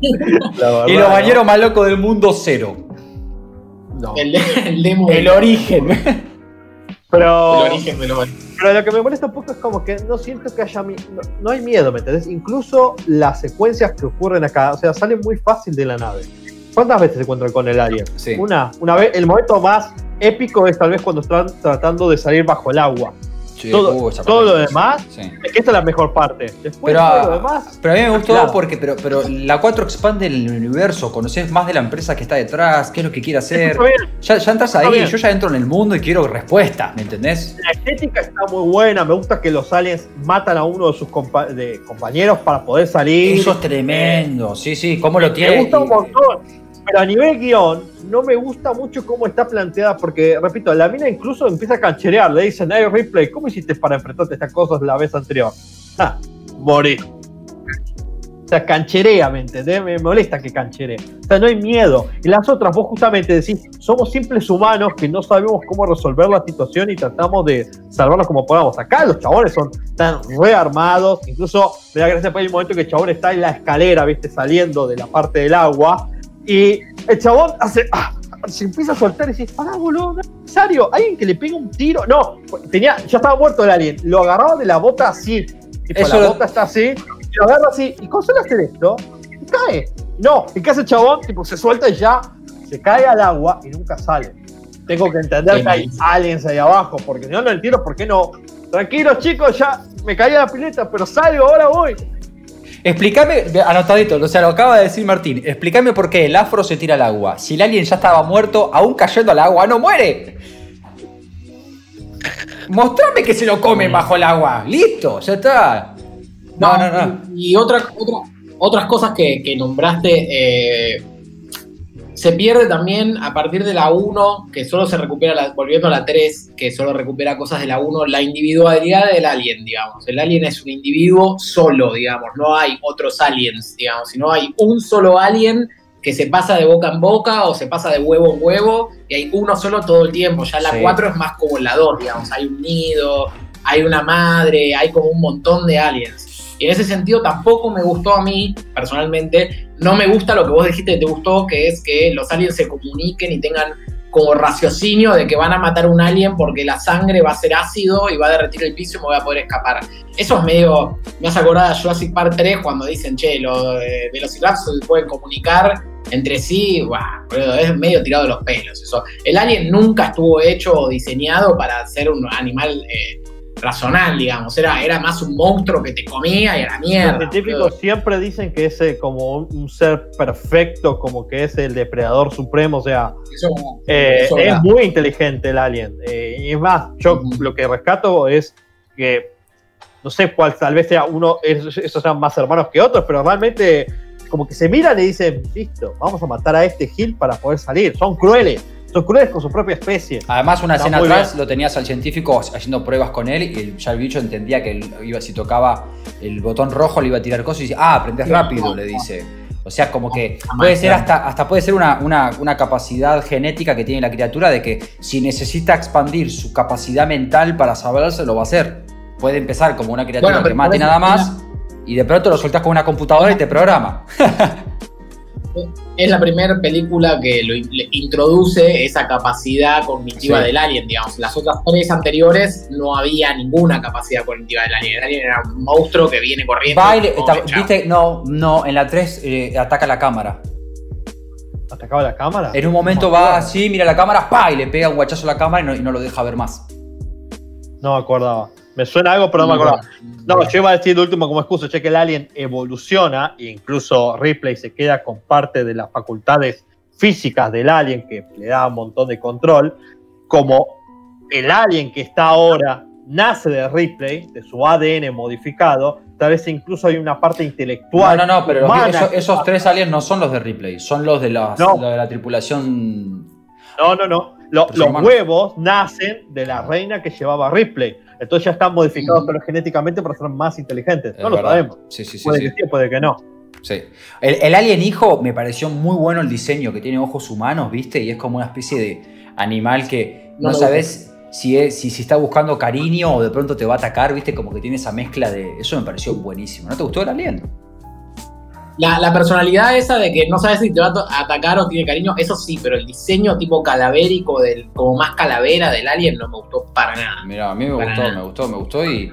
(laughs) y los bañeros más locos del mundo, cero. El, el, demo el origen. Pero, pero lo que me molesta un poco es como que no siento que haya. No, hay miedo, ¿me entendés? Incluso las secuencias que ocurren acá, o sea, salen muy fácil de la nave. ¿Cuántas veces se encuentran con el alien? Una. Una vez, el momento más épico es tal vez cuando están tratando de salir bajo el agua todo, lo demás es que esta es la mejor parte. Después pero, todo lo demás. Pero a mí me gustó porque pero, pero la 4 expande el universo, conoces más de la empresa que está detrás, qué es lo que quiere hacer. Ya, ya, entras ahí, yo ya entro en el mundo y quiero respuesta, ¿me entendés? La estética está muy buena, me gusta que los aliens matan a uno de sus compañeros para poder salir. Eso es tremendo, sí, sí, cómo lo tiene. Me gusta un montón. Pero a nivel guion, no me gusta mucho cómo está planteada, porque, repito, la mina incluso empieza a cancherear. Le dicen, hey, replay, ¿cómo hiciste para enfrentarte a estas cosas la vez anterior? Ah, morí. O sea, cancherea, ¿me entendés? Me molesta que cancheree. O sea, no hay miedo. Y las otras, vos justamente decís, somos simples humanos que no sabemos cómo resolver la situación y tratamos de salvarlos como podamos. Acá los chabones son tan rearmados. Incluso me da gracia por el momento que el chabón está en la escalera, ¿viste? Saliendo de la parte del agua y el chabón hace. Ah, se empieza a soltar y dice, pará, boludo, no es necesario. Alguien que le pega un tiro. No, tenía, ya estaba muerto el alien. Lo agarraba de la bota así. Tipo, la bota está así. Y lo agarra así. ¿Y cómo suele hacer esto? Y cae. No, ¿y qué hace el chabón? Tipo, se suelta y ya se cae al agua y nunca sale. Tengo que entender que hay aliens ahí abajo, porque si no, no entiendo por qué no. Tranquilos, chicos, ya me caí a la pileta, pero salgo, ahora voy. Explícame, anotadito, o sea, lo acaba de decir Martín, explícame por qué el afro se tira al agua. Si el alien ya estaba muerto, aún cayendo al agua, no muere. Mostrame que se lo come bajo el agua. Listo, ya está. No, no, no. Y, otra, otras cosas que, nombraste, eh, se pierde también a partir de la 1, que solo se recupera, la, volviendo a la 3, que solo recupera cosas de la 1, la individualidad del alien, digamos. El alien es un individuo solo, digamos, no hay otros aliens, digamos, sino hay un solo alien que se pasa de boca en boca o se pasa de huevo en huevo y hay uno solo todo el tiempo. Ya la 4 es más como la 2, digamos, hay un nido, hay una madre, hay como un montón de aliens. Y en ese sentido tampoco me gustó a mí, personalmente, no me gusta lo que vos dijiste que te gustó, que es que los aliens se comuniquen y tengan como raciocinio de que van a matar un alien porque la sangre va a ser ácido y va a derretir el piso y me voy a poder escapar. Eso es medio, me hace acordar a Jurassic Park 3 cuando dicen, che, los eh, pueden comunicar entre sí, es medio tirado de los pelos eso. El alien nunca estuvo hecho o diseñado para ser un animal eh, razonal, digamos. Era, era más un monstruo que te comía y era mierda. Los científicos siempre dicen que es eh, como un, ser perfecto, como que es el depredador supremo, o sea, eh, es muy inteligente el alien. Eh, y es más, yo lo que rescato es que, no sé cuál, tal vez sea uno, esos sean más hermanos que otros, pero realmente como que se miran y dicen, listo, vamos a matar a este Gil para poder salir. Son crueles son crueles con su propia especie. Además, una escena atrás lo tenías al científico haciendo pruebas con él y ya el bicho entendía que iba, si tocaba el botón rojo le iba a tirar cosas y dice, ah, aprendes rápido, le dice. O sea, como que puede ser hasta, hasta puede ser una, una, capacidad genética que tiene la criatura de que si necesita expandir su capacidad mental para saberse, lo va a hacer. Puede empezar como una criatura que mate nada más y de pronto lo sueltas con una computadora y te programa. (laughs) es la primera película que lo introduce esa capacidad cognitiva del alien, digamos. Las otras tres anteriores no había ninguna capacidad cognitiva del alien. El alien era un monstruo que viene corriendo. ¿viste? No, no, en la 3 eh, ataca la cámara. ¿Atacaba la cámara? En un momento va así, mira la cámara, pa, y le pega un guachazo a la cámara y no, lo deja ver más. No me acordaba. Me suena algo, pero no, me acordaba. No, yo iba a decir de último como excusa, che, que el alien evoluciona e incluso Ripley se queda con parte de las facultades físicas del alien que le da un montón de control, como el alien que está ahora nace de Ripley, de su ADN modificado, tal vez incluso hay una parte intelectual. No, no, no, pero esos, tres aliens no son los de Ripley, son los de la tripulación. No, no, no. los huevos nacen de la reina que llevaba Ripley. Entonces ya están modificados pero genéticamente para ser más inteligentes. no lo sabemos. Sí, sí, sí, puede que sí, puede que no. Sí. El, alien hijo me pareció muy bueno el diseño, que tiene ojos humanos, ¿viste? Y es como una especie de animal que no, sabes si, es, si, si, está buscando cariño o de pronto te va a atacar, ¿viste? Como que tiene esa mezcla de... Eso me pareció buenísimo. ¿No te gustó el alien? La, personalidad esa de que no sabes si te va a atacar o tiene cariño, eso sí, pero el diseño tipo calavérico, del, como más calavera del alien, no me gustó para nada. Mira, a mí me gustó, me gustó, me gustó y.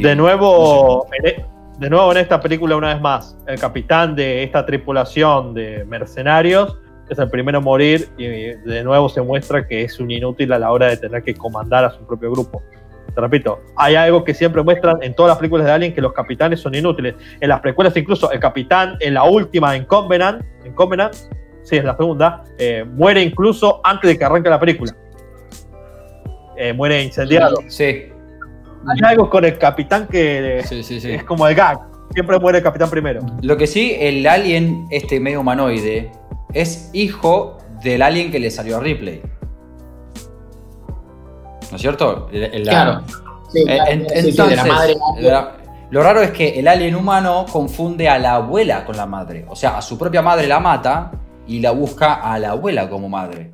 de nuevo. E, de nuevo en esta película, una vez más, el capitán de esta tripulación de mercenarios es el primero a morir y de nuevo se muestra que es un inútil a la hora de tener que comandar a su propio grupo te repito, hay algo que siempre muestran en todas las películas de Alien que los capitanes son inútiles. En las precuelas incluso el capitán en la última, en Covenant, en Covenant, sí, es la segunda, eh, muere incluso antes de que arranque la película. Eh, muere incendiado. Sí. Hay algo con el capitán que es como el gag. Siempre muere el capitán primero. Lo que sí, el alien, este medio humanoide, es hijo del alien que le salió a Ripley. ¿No es cierto? claro. entonces, lo raro es que el alien humano confunde a la abuela con la madre. O sea, a su propia madre la mata y la busca a la abuela como madre.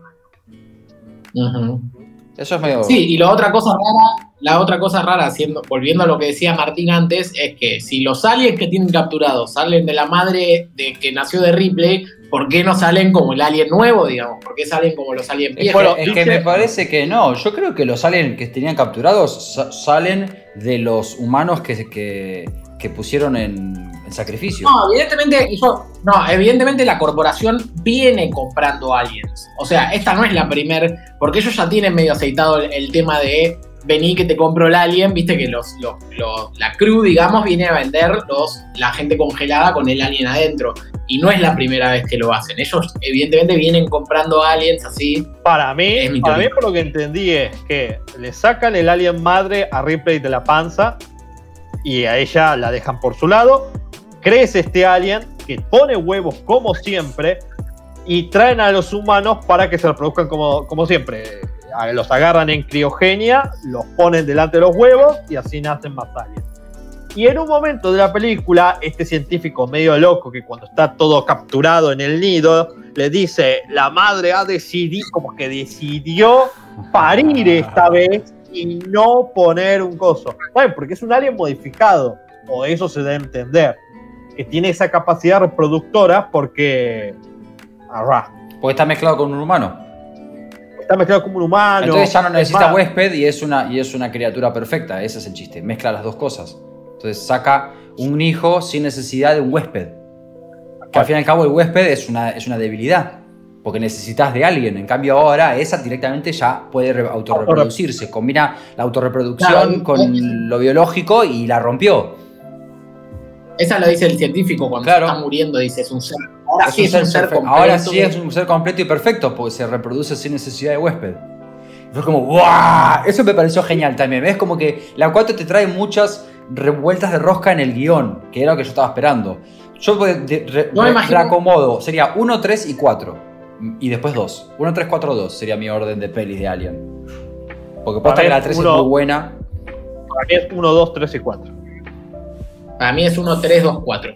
Eso es medio. Sí, y la otra cosa rara, la otra cosa rara, volviendo a lo que decía Martín antes, es que si los aliens que tienen capturados salen de la madre de que nació de Ripley, ¿por qué no salen como el alien nuevo, digamos? ¿Por qué salen como los aliens viejos? es que me parece que no. Yo creo que los aliens que tenían capturados salen de los humanos que, que, pusieron en, sacrificio. No, evidentemente, no, evidentemente la corporación viene comprando aliens. O sea, esta no es la primer, porque ellos ya tienen medio aceitado el tema de vení que te compro el alien, viste que los, la crew, digamos, viene a vender los, la gente congelada con el alien adentro. Y no es la primera vez que lo hacen. Ellos, evidentemente, vienen comprando aliens así. Para mí, para mí, por lo que entendí, es que le sacan el alien madre a Ripley de la panza y a ella la dejan por su lado. Crece este alien que pone huevos como siempre y traen a los humanos para que se reproduzcan como, como siempre los agarran en criogenia, los ponen delante de los huevos y así nacen más aliens. Y en un momento de la película, este científico medio loco que cuando está todo capturado en el nido, le dice, la madre ha decidido, como que decidió parir esta vez y no poner un coso. Bueno, porque es un alien modificado, o eso se debe entender, que tiene esa capacidad reproductora porque... Porque está mezclado con un humano. está mezclado como un humano. Entonces ya no Es necesita más, huésped y es, una, y es una criatura perfecta. Ese es el chiste. Mezcla las dos cosas. Entonces saca un hijo sin necesidad de un huésped. Que al fin y al cabo el huésped es una, es una debilidad. Porque necesitas de alguien. En cambio ahora esa directamente ya puede re- autorreproducirse. Combina la autorreproducción Claro, con lo biológico y la rompió. Esa lo dice el científico cuando Claro. se está muriendo, dice, es un ser. Ahora Es sí un es un ser completo. Ahora sí es un ser completo y perfecto, porque se reproduce sin necesidad de huésped. Fue como, ¡guau! Eso me pareció genial también. Es como que la 4 te trae muchas revueltas de rosca en el guion, que era lo que yo estaba esperando. Yo de- de- re- No me re- reacomodo, sería 1, 3 y 4. Y después 2. 1, 3, 4, 2 sería mi orden de pelis de Alien. Porque posta que la es 3 uno- es muy buena. Para mí es 1, 2, 3 y 4. Para mí es 1, 3, 2, 4.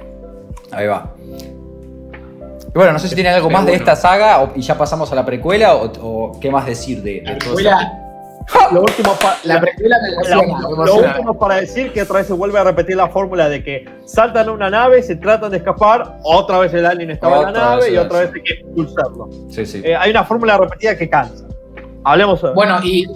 Ahí va. Y bueno, no sé si tiene algo Pero más de esta saga o- y ya pasamos a la precuela o, o qué más decir de, de La precuela, (laughs) Lo último, pa- la precuela me lo- emociona, me lo emociona. último para decir que otra vez se vuelve a repetir la fórmula de que saltan a una nave, se tratan de escapar, otra vez el alien estaba en la nave vez y otra vez hay que expulsarlo. Sí, sí. Eh, hay una fórmula repetida que cansa. Hablemos sobre Bueno, y.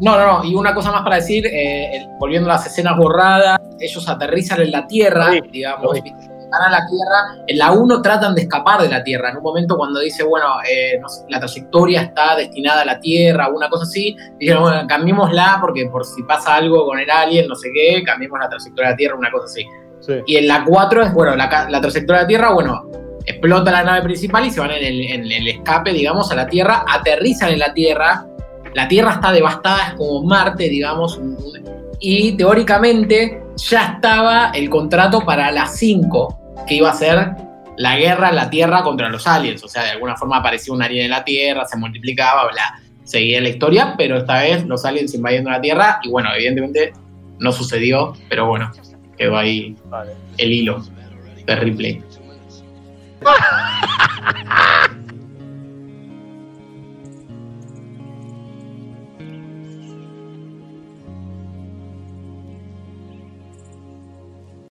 No, no, no. Y una cosa más para decir, eh, volviendo a las escenas borradas, ellos aterrizan en la Tierra, Sí, digamos, vi. van a la Tierra. En la 1 tratan de escapar de la Tierra. En un momento cuando dice, bueno, eh, no sé, la trayectoria está destinada a la Tierra, una cosa así, dijeron, bueno, cambiémosla porque por si pasa algo con el alien, no sé qué, cambiemos la trayectoria de la Tierra, una cosa así. Sí. Y en la 4 es, bueno, la, la trayectoria de la Tierra, bueno, explota la nave principal y se van en el, en el escape, digamos, a la Tierra, aterrizan en la Tierra, la Tierra está devastada, es como Marte, digamos, y teóricamente ya estaba el contrato para las 5, que iba a ser la guerra en la Tierra contra los aliens, o sea, de alguna forma aparecía un alien en la Tierra, se multiplicaba, bla, seguía la historia, pero esta vez los aliens invadiendo la Tierra, y bueno, evidentemente no sucedió, pero bueno, quedó ahí Vale. el hilo de Ripley. (laughs)